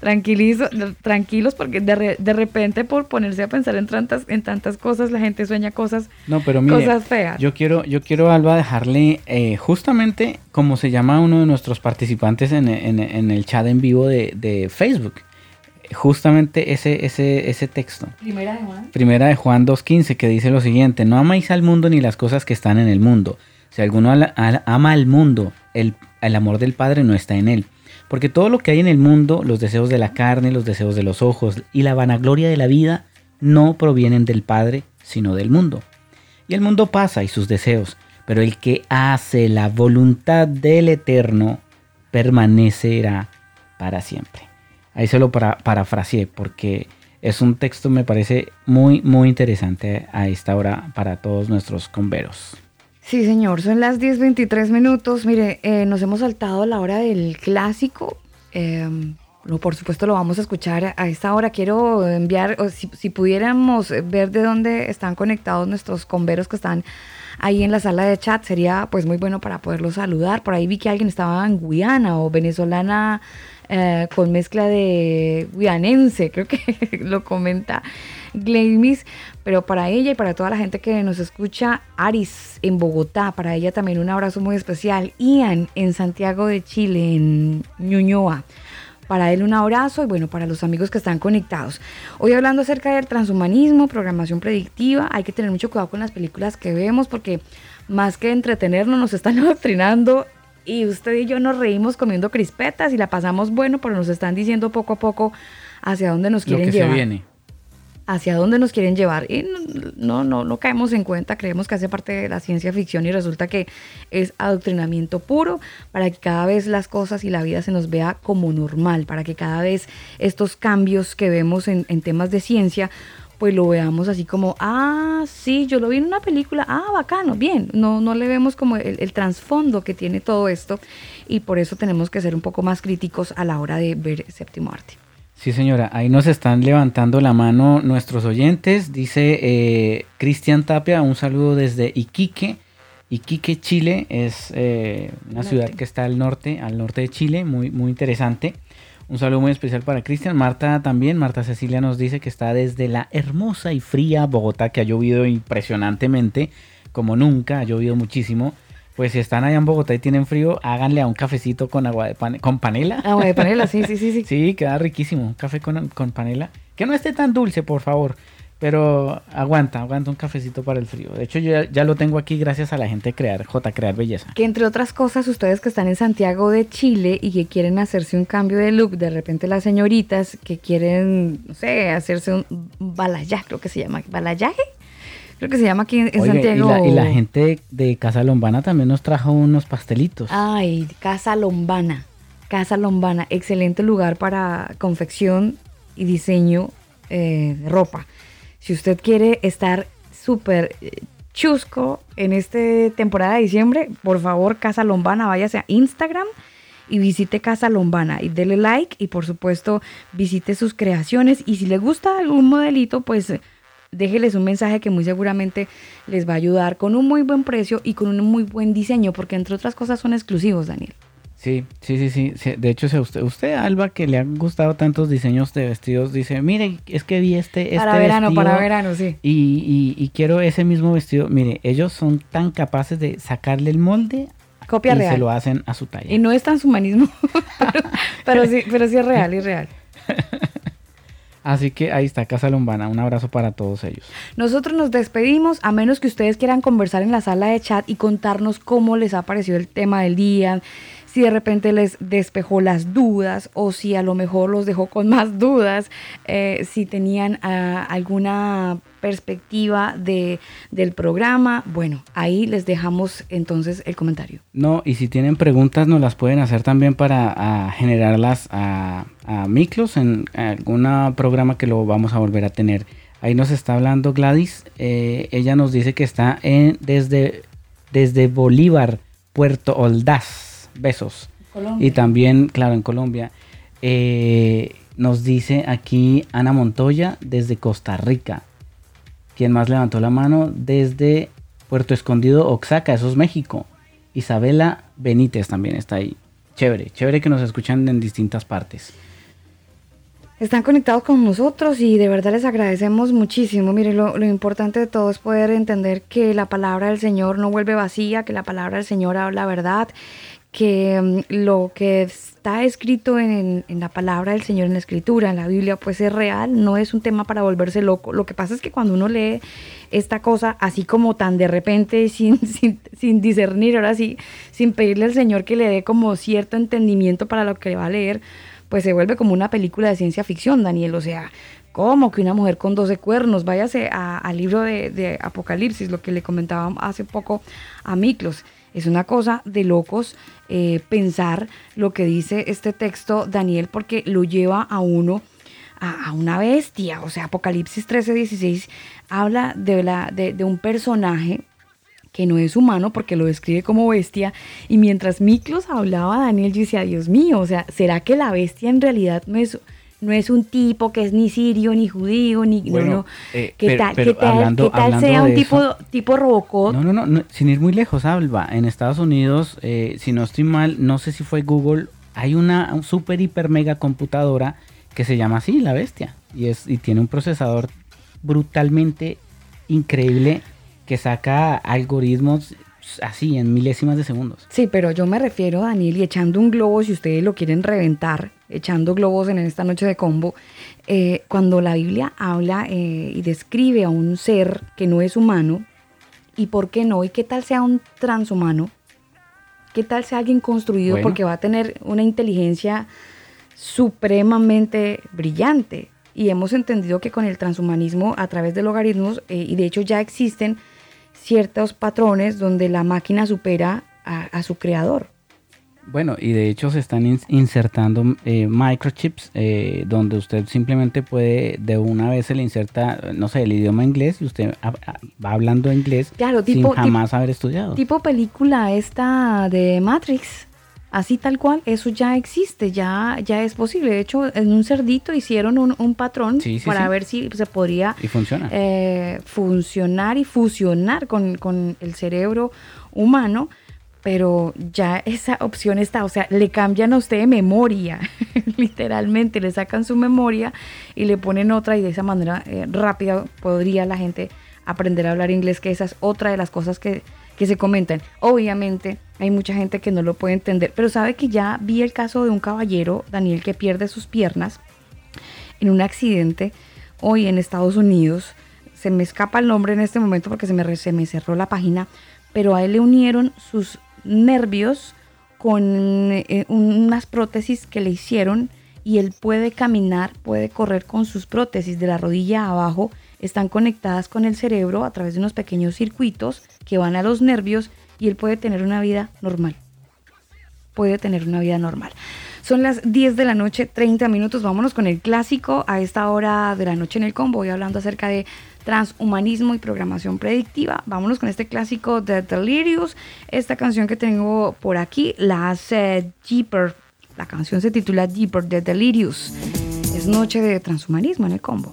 Tranquilizo, tranquilos, porque de, re, de, repente por ponerse a pensar en tantas, en tantas cosas, la gente sueña cosas, no, pero mire, cosas feas. Yo quiero, yo quiero, Alba, dejarle eh, justamente como se llama uno de nuestros participantes en, en, en el chat en vivo de, de Facebook justamente ese, ese, ese texto. Primera de Juan. Primera de Juan 2.15 que dice lo siguiente, no amáis al mundo ni las cosas que están en el mundo. Si alguno ama al mundo, el, el amor del Padre no está en él. Porque todo lo que hay en el mundo, los deseos de la carne, los deseos de los ojos y la vanagloria de la vida, no provienen del Padre, sino del mundo. Y el mundo pasa y sus deseos, pero el que hace la voluntad del Eterno permanecerá para siempre. Ahí se lo para, parafraseé porque es un texto me parece muy muy interesante a esta hora para todos nuestros converos. Sí, señor, son las 10.23 minutos. Mire, eh, nos hemos saltado la hora del clásico. No, por supuesto lo vamos a escuchar a esta hora. Quiero enviar, si, si, pudiéramos ver de dónde están conectados nuestros converos que están ahí en la sala de chat, sería pues muy bueno para poderlos saludar. Por ahí vi que alguien estaba en Guyana o venezolana eh, con mezcla de guianense, creo que lo comenta Gleimis, pero para ella y para toda la gente que nos escucha, Aris en Bogotá, para ella también un abrazo muy especial, Ian en Santiago de Chile, en Ñuñoa. Para él un abrazo y bueno, para los amigos que están conectados. Hoy hablando acerca del transhumanismo, programación predictiva, hay que tener mucho cuidado con las películas que vemos porque más que entretenernos nos están adoctrinando y usted y yo nos reímos comiendo crispetas y la pasamos bueno, pero nos están diciendo poco a poco hacia dónde nos quieren Lo que llevar. Se viene. Hacia dónde nos quieren llevar. Y no, no, no caemos en cuenta, creemos que hace parte de la ciencia ficción y resulta que es adoctrinamiento puro para que cada vez las cosas y la vida se nos vea como normal, para que cada vez estos cambios que vemos en, en temas de ciencia pues lo veamos así como, ah, sí, yo lo vi en una película, ah, bacano, bien, no, no le vemos como el, el trasfondo que tiene todo esto y por eso tenemos que ser un poco más críticos a la hora de ver séptimo arte. Sí, señora, ahí nos están levantando la mano nuestros oyentes. Dice eh, Cristian Tapia, un saludo desde Iquique. Iquique, Chile, es eh, una norte. ciudad que está al norte, al norte de Chile, muy, muy interesante. Un saludo muy especial para Cristian. Marta también. Marta Cecilia nos dice que está desde la hermosa y fría Bogotá, que ha llovido impresionantemente, como nunca, ha llovido muchísimo. Pues si están allá en Bogotá y tienen frío, háganle a un cafecito con agua de pan con panela. Agua de panela, sí, sí, sí, sí. sí, queda riquísimo. Un café con, con panela. Que no esté tan dulce, por favor. Pero aguanta, aguanta un cafecito para el frío. De hecho, yo ya, ya, lo tengo aquí gracias a la gente de Crear, J Crear Belleza. Que entre otras cosas, ustedes que están en Santiago de Chile y que quieren hacerse un cambio de look, de repente las señoritas que quieren, no sé, hacerse un balayaje, creo que se llama, balayaje. Creo que se llama aquí en Oiga, y Santiago. la, y la gente de Casa Lombana también nos trajo unos pastelitos. Ay, Casa Lombana. Casa Lombana, excelente lugar para confección y diseño eh, de ropa. Si usted quiere estar súper eh, chusco en esta temporada de diciembre, por favor, Casa Lombana, váyase a Instagram y visite Casa Lombana y dele like y por supuesto visite sus creaciones y si le gusta algún modelito, pues déjeles un mensaje que muy seguramente les va a ayudar con un muy buen precio y con un muy buen diseño, porque entre otras cosas son exclusivos, Daniel. Sí, sí, sí, sí. De hecho, usted, usted, Alba, que le han gustado tantos diseños de vestidos, dice, mire, es que vi este, este para verano, vestido para verano, sí. Y, y- y quiero ese mismo vestido. Mire, ellos son tan capaces de sacarle el molde Copia y real. se lo hacen a su talla. Y no es transhumanismo, pero, pero sí, pero sí es real, es real. Así que ahí está Casa Lombana. Un abrazo para todos ellos. Nosotros nos despedimos, a menos que ustedes quieran conversar en la sala de chat y contarnos cómo les ha parecido el tema del día, si de repente les despejó las dudas o si a lo mejor los dejó con más dudas, eh, si tenían ah, alguna perspectiva de, del programa. Bueno, ahí les dejamos entonces el comentario. No, y si tienen preguntas, nos las pueden hacer también para ah, generarlas a, a Miklos en algún programa que lo vamos a volver a tener. Ahí nos está hablando Gladys. eh, ella nos dice que está en, desde, desde Bolívar, Puerto Ordaz. Besos. Y también, claro, en Colombia. eh, nos dice aquí Ana Montoya desde Costa Rica. Quien más levantó la mano desde Puerto Escondido, Oaxaca, eso es México. Isabela Benítez también está ahí. Chévere, chévere que nos escuchan en distintas partes. Están conectados con nosotros y de verdad les agradecemos muchísimo. Mire, lo, lo importante de todo es poder entender que la palabra del Señor no vuelve vacía, que la palabra del Señor habla verdad, que mm, lo que está escrito en, en la palabra del Señor, en la escritura, en la Biblia, pues es real, no es un tema para volverse loco. Lo que pasa es que cuando uno lee esta cosa así como tan de repente, sin, sin, sin discernir, ahora sí, sin pedirle al Señor que le dé como cierto entendimiento para lo que va a leer, pues se vuelve como una película de ciencia ficción, Daniel. O sea, ¿cómo que una mujer con 12 cuernos? Váyase al libro de Apocalipsis, lo que le comentaba hace poco a Miklos. Es una cosa de locos eh, pensar lo que dice este texto, Daniel, porque lo lleva a uno a, una bestia. O sea, Apocalipsis 13, 16 habla de, la, de, de un personaje que no es humano porque lo describe como bestia. Y mientras Miklos hablaba, Daniel yo decía, Dios mío, o sea, ¿será que la bestia en realidad no es, no es un tipo que es ni sirio, ni judío, ni... Bueno, no, no. eh, ¿Qué pero- tal, pero qué tal- hablando- qué tal hablando sea un tipo, eso- tipo Robocop? No, no, no, no, sin ir muy lejos, Alba. En Estados Unidos, eh, si no estoy mal, no sé si fue Google, hay una un super, hiper, mega computadora que se llama así, la bestia. Y, es, y tiene un procesador brutalmente increíble que saca algoritmos así en milésimas de segundos. Sí, pero yo me refiero, Daniel, y echando un globo, si ustedes lo quieren reventar, echando globos en esta noche de combo, eh, cuando la Biblia habla eh, y describe a un ser que no es humano, y por qué no, y qué tal sea un transhumano, qué tal sea alguien construido Bueno. porque va a tener una inteligencia supremamente brillante. Y hemos entendido que con el transhumanismo, a través de logaritmos, eh, y de hecho ya existen ciertos patrones donde la máquina supera a, a su creador. Bueno, y de hecho se están ins- insertando eh, microchips eh, donde usted simplemente puede, de una vez se le inserta, no sé, el idioma inglés y usted va hablando inglés Claro, sin tipo- jamás haber estudiado. Tipo película esta de Matrix, así tal cual, eso ya existe, ya, ya es posible. De hecho, en un cerdito hicieron un, un patrón Sí, sí, para sí. ver si se podría Y funciona. eh, funcionar y fusionar con, con el cerebro humano, pero ya esa opción está, o sea, le cambian a usted de memoria, literalmente, le sacan su memoria y le ponen otra y de esa manera eh, rápida podría la gente aprender a hablar inglés, que esa es otra de las cosas que, que se comentan. Obviamente hay mucha gente que no lo puede entender, pero sabe que ya vi el caso de un caballero, Daniel, que pierde sus piernas en un accidente hoy en Estados Unidos. Se me escapa el nombre en este momento porque se me, se me cerró la página, pero a él le unieron sus nervios con eh, unas prótesis que le hicieron y él puede caminar, puede correr con sus prótesis de la rodilla abajo están conectadas con el cerebro a través de unos pequeños circuitos que van a los nervios y él puede tener una vida normal. Puede tener una vida normal. Son las 10 de la noche, 30 minutos. Vámonos con el clásico a esta hora de la noche en el combo. Voy hablando acerca de transhumanismo y programación predictiva. Vámonos con este clásico de Delirious. Esta canción que tengo por aquí la hace Jeeper. La canción se titula Jeeper de Delirious. Es noche de transhumanismo en el combo.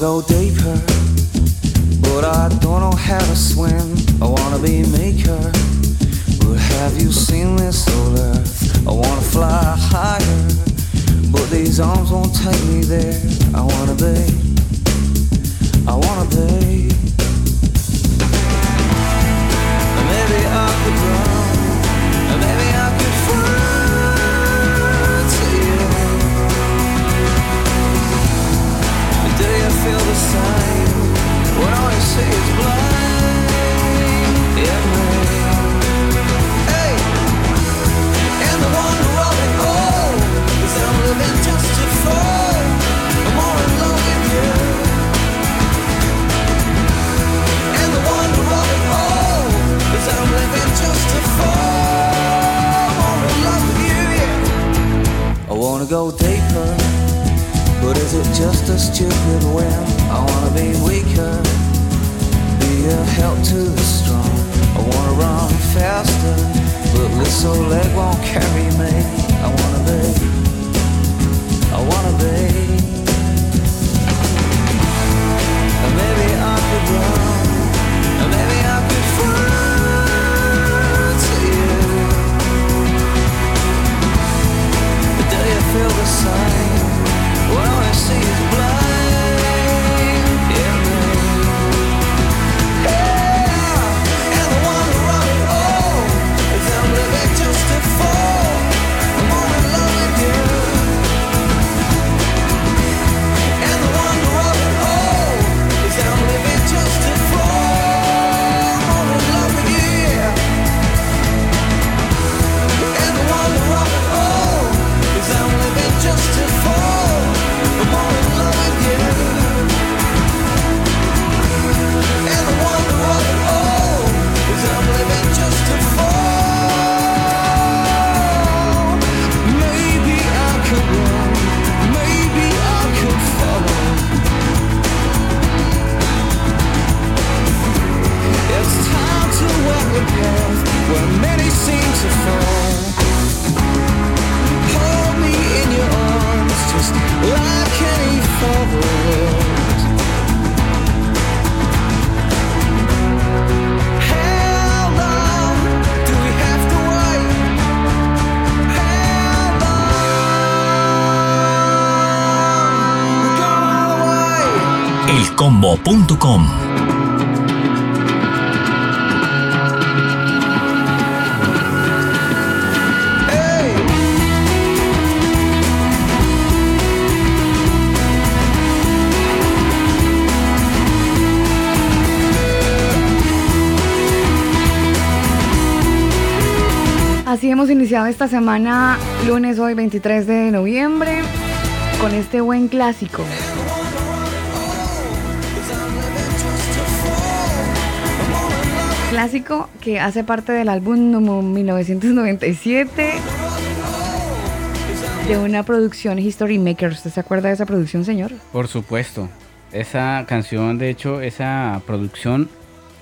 Go deeper, but I don't know how to swim. I wanna be maker, but have you seen this old earth? I wanna fly higher, but these arms won't take me there. I wanna be, I wanna be. Maybe I could run, Do you feel the same? What I see is blind. Stupid whim? I wanna be weaker, be a help to the strong. I wanna run faster, but this old leg won't carry me. I wanna be, I wanna be. Maybe I could run, Así hemos iniciado esta semana, lunes hoy 23 de noviembre, con este buen clásico. Clásico que hace parte del álbum número 1997 de una producción History Maker. ¿Usted se acuerda de esa producción, señor? Por supuesto. Esa canción, de hecho, esa producción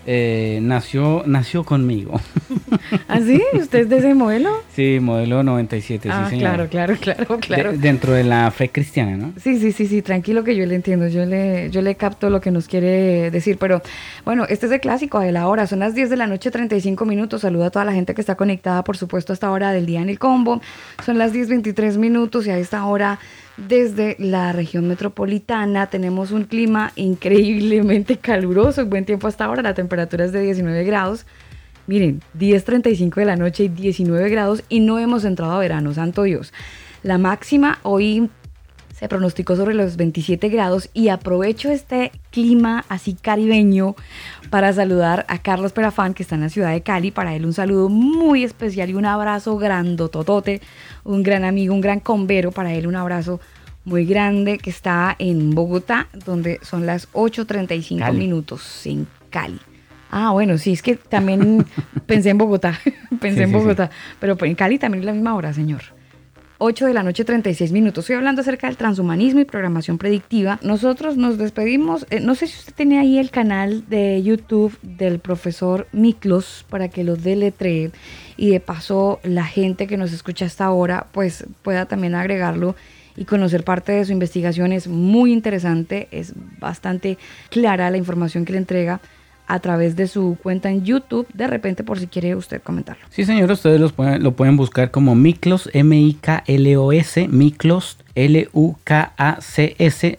eh, nació, nació conmigo. ¿Ah, sí? ¿Usted es de ese modelo? sí, modelo 97, ah, sí, señor. claro, claro, claro, claro. De- dentro de la fe cristiana, ¿no? Sí, sí, sí, sí, tranquilo que yo le entiendo, yo le, yo le capto lo que nos quiere decir, pero bueno, este es el clásico de la hora, son las 10 de la noche, 35 minutos, saludo a toda la gente que está conectada, por supuesto, a esta hora del día en el combo, son las 10, 23 minutos y a esta hora desde la región metropolitana tenemos un clima increíblemente caluroso buen tiempo hasta ahora, la temperatura es de 19 grados. Miren, 10.35 de la noche y 19 grados y no hemos entrado a verano, santo Dios. La máxima hoy se pronosticó sobre los 27 grados y aprovecho este clima así caribeño para saludar a Carlos Perafán que está en la ciudad de Cali. Para él un saludo muy especial y un abrazo grandototote, un gran amigo, un gran convero. Para él un abrazo muy grande que está en Bogotá, donde son las 8.35 minutos en Cali. Ah, bueno, sí, es que también pensé en Bogotá, pensé en Bogotá, pero en Cali también es la misma hora, señor. 8 de la noche 36 minutos. Estoy hablando acerca del transhumanismo y programación predictiva. Nosotros nos despedimos. Eh, no sé si usted tiene ahí el canal de YouTube del profesor Miklos para que lo deletree y de paso la gente que nos escucha hasta ahora pues pueda también agregarlo y conocer parte de su investigación. Es muy interesante, es bastante clara la información que le entrega a través de su cuenta en YouTube, de repente por si quiere usted comentarlo. Sí, señor, ustedes los lo pueden buscar como Miklos, M-I-K-L-O-S, Miklos, L-U-K-A-C-S,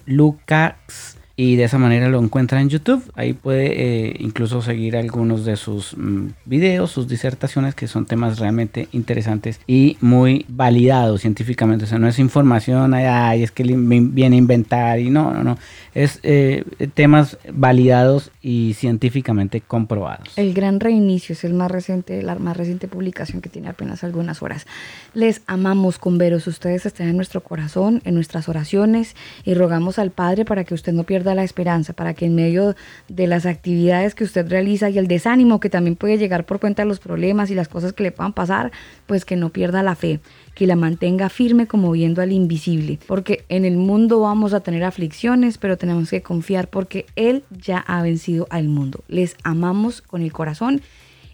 Lucas y de esa manera lo encuentra en YouTube. Ahí puede eh, incluso seguir algunos de sus mm, videos, sus disertaciones, que son temas realmente interesantes y muy validados científicamente. O sea, no es información, ay, es que viene a inventar y no, no, no. Es eh, temas validados y científicamente comprobados. El gran reinicio es el más reciente, la más reciente publicación que tiene apenas algunas horas. Les amamos con veros, ustedes están en nuestro corazón, en nuestras oraciones y rogamos al Padre para que usted no pierda la esperanza, para que en medio de las actividades que usted realiza y el desánimo que también puede llegar por cuenta de los problemas y las cosas que le puedan pasar, pues que no pierda la fe, que la mantenga firme como viendo al invisible, porque en el mundo vamos a tener aflicciones, pero tenemos que confiar porque Él ya ha vencido al mundo. Les amamos con el corazón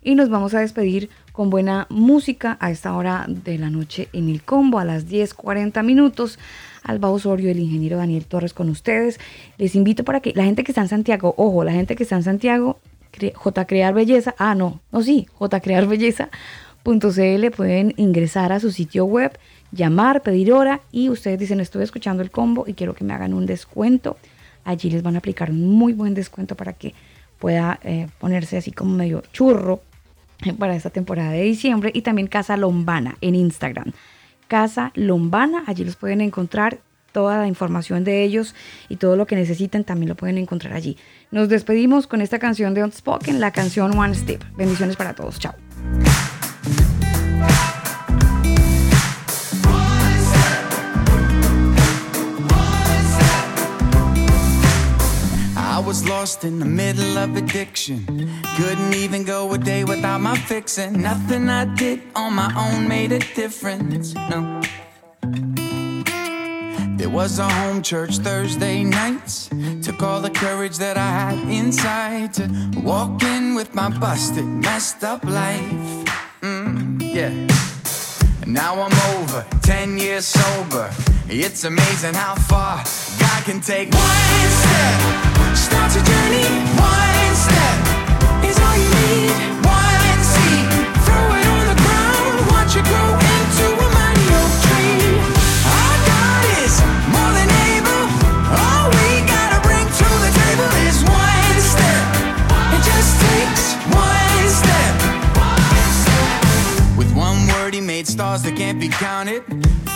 y nos vamos a despedir con buena música a esta hora de la noche en el combo a las 10.40 minutos. Alba Osorio, el ingeniero Daniel Torres con ustedes. Les invito para que la gente que está en Santiago, ojo, la gente que está en Santiago, J Crear Belleza, ah, no, no, sí, J Crear Belleza.cl pueden ingresar a su sitio web, llamar, pedir hora y ustedes dicen, estoy escuchando el combo y quiero que me hagan un descuento. Allí les van a aplicar un muy buen descuento para que pueda eh, ponerse así como medio churro para esta temporada de diciembre y también Casa Lombana en Instagram. Casa Lombana. Allí los pueden encontrar. Toda la información de ellos y todo lo que necesiten también lo pueden encontrar allí. Nos despedimos con esta canción de Unspoken, la canción One Step. Bendiciones para todos. Chao. Was lost in the middle of addiction. Couldn't even go a day without my fixing. Nothing I did on my own made a difference. No. There was a home church Thursday nights. Took all the courage that I had inside to walk in with my busted, messed up life. Mm, yeah. Now I'm over, 10 years sober. It's amazing how far God can take one step. Starts a journey, one step is all you need. Stars that can't be counted.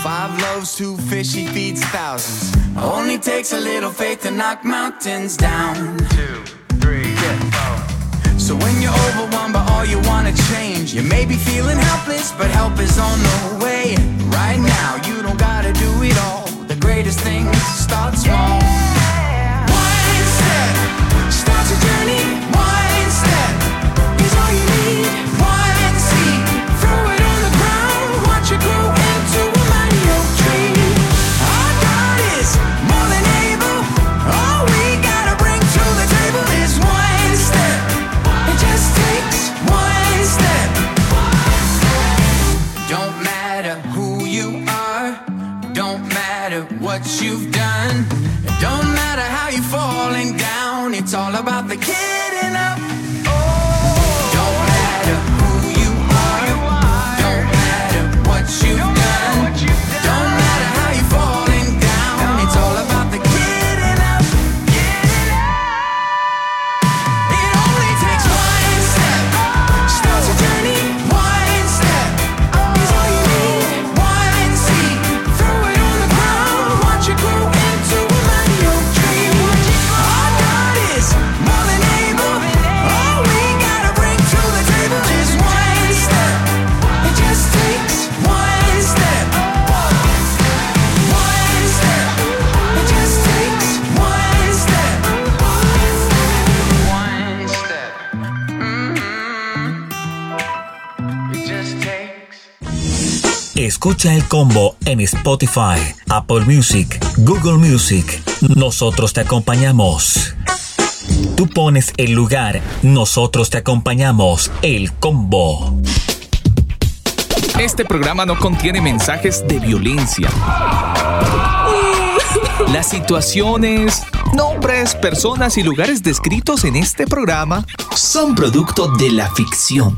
Five loaves, two fish, He feeds thousands. Only takes a little faith to knock mountains down. Two, three, yeah. So when you're overwhelmed by all you wanna change, you may be feeling helpless, but help is on the way. Right now, you don't gotta do it all. The greatest things start small. One step starts a journey. Matter how you're falling down. It's all about the Escucha el combo en Spotify, Apple Music, Google Music. Nosotros te acompañamos. Tú pones el lugar, nosotros te acompañamos. El combo. Este programa no contiene mensajes de violencia. Las situaciones, nombres, personas y lugares descritos en este programa son producto de la ficción.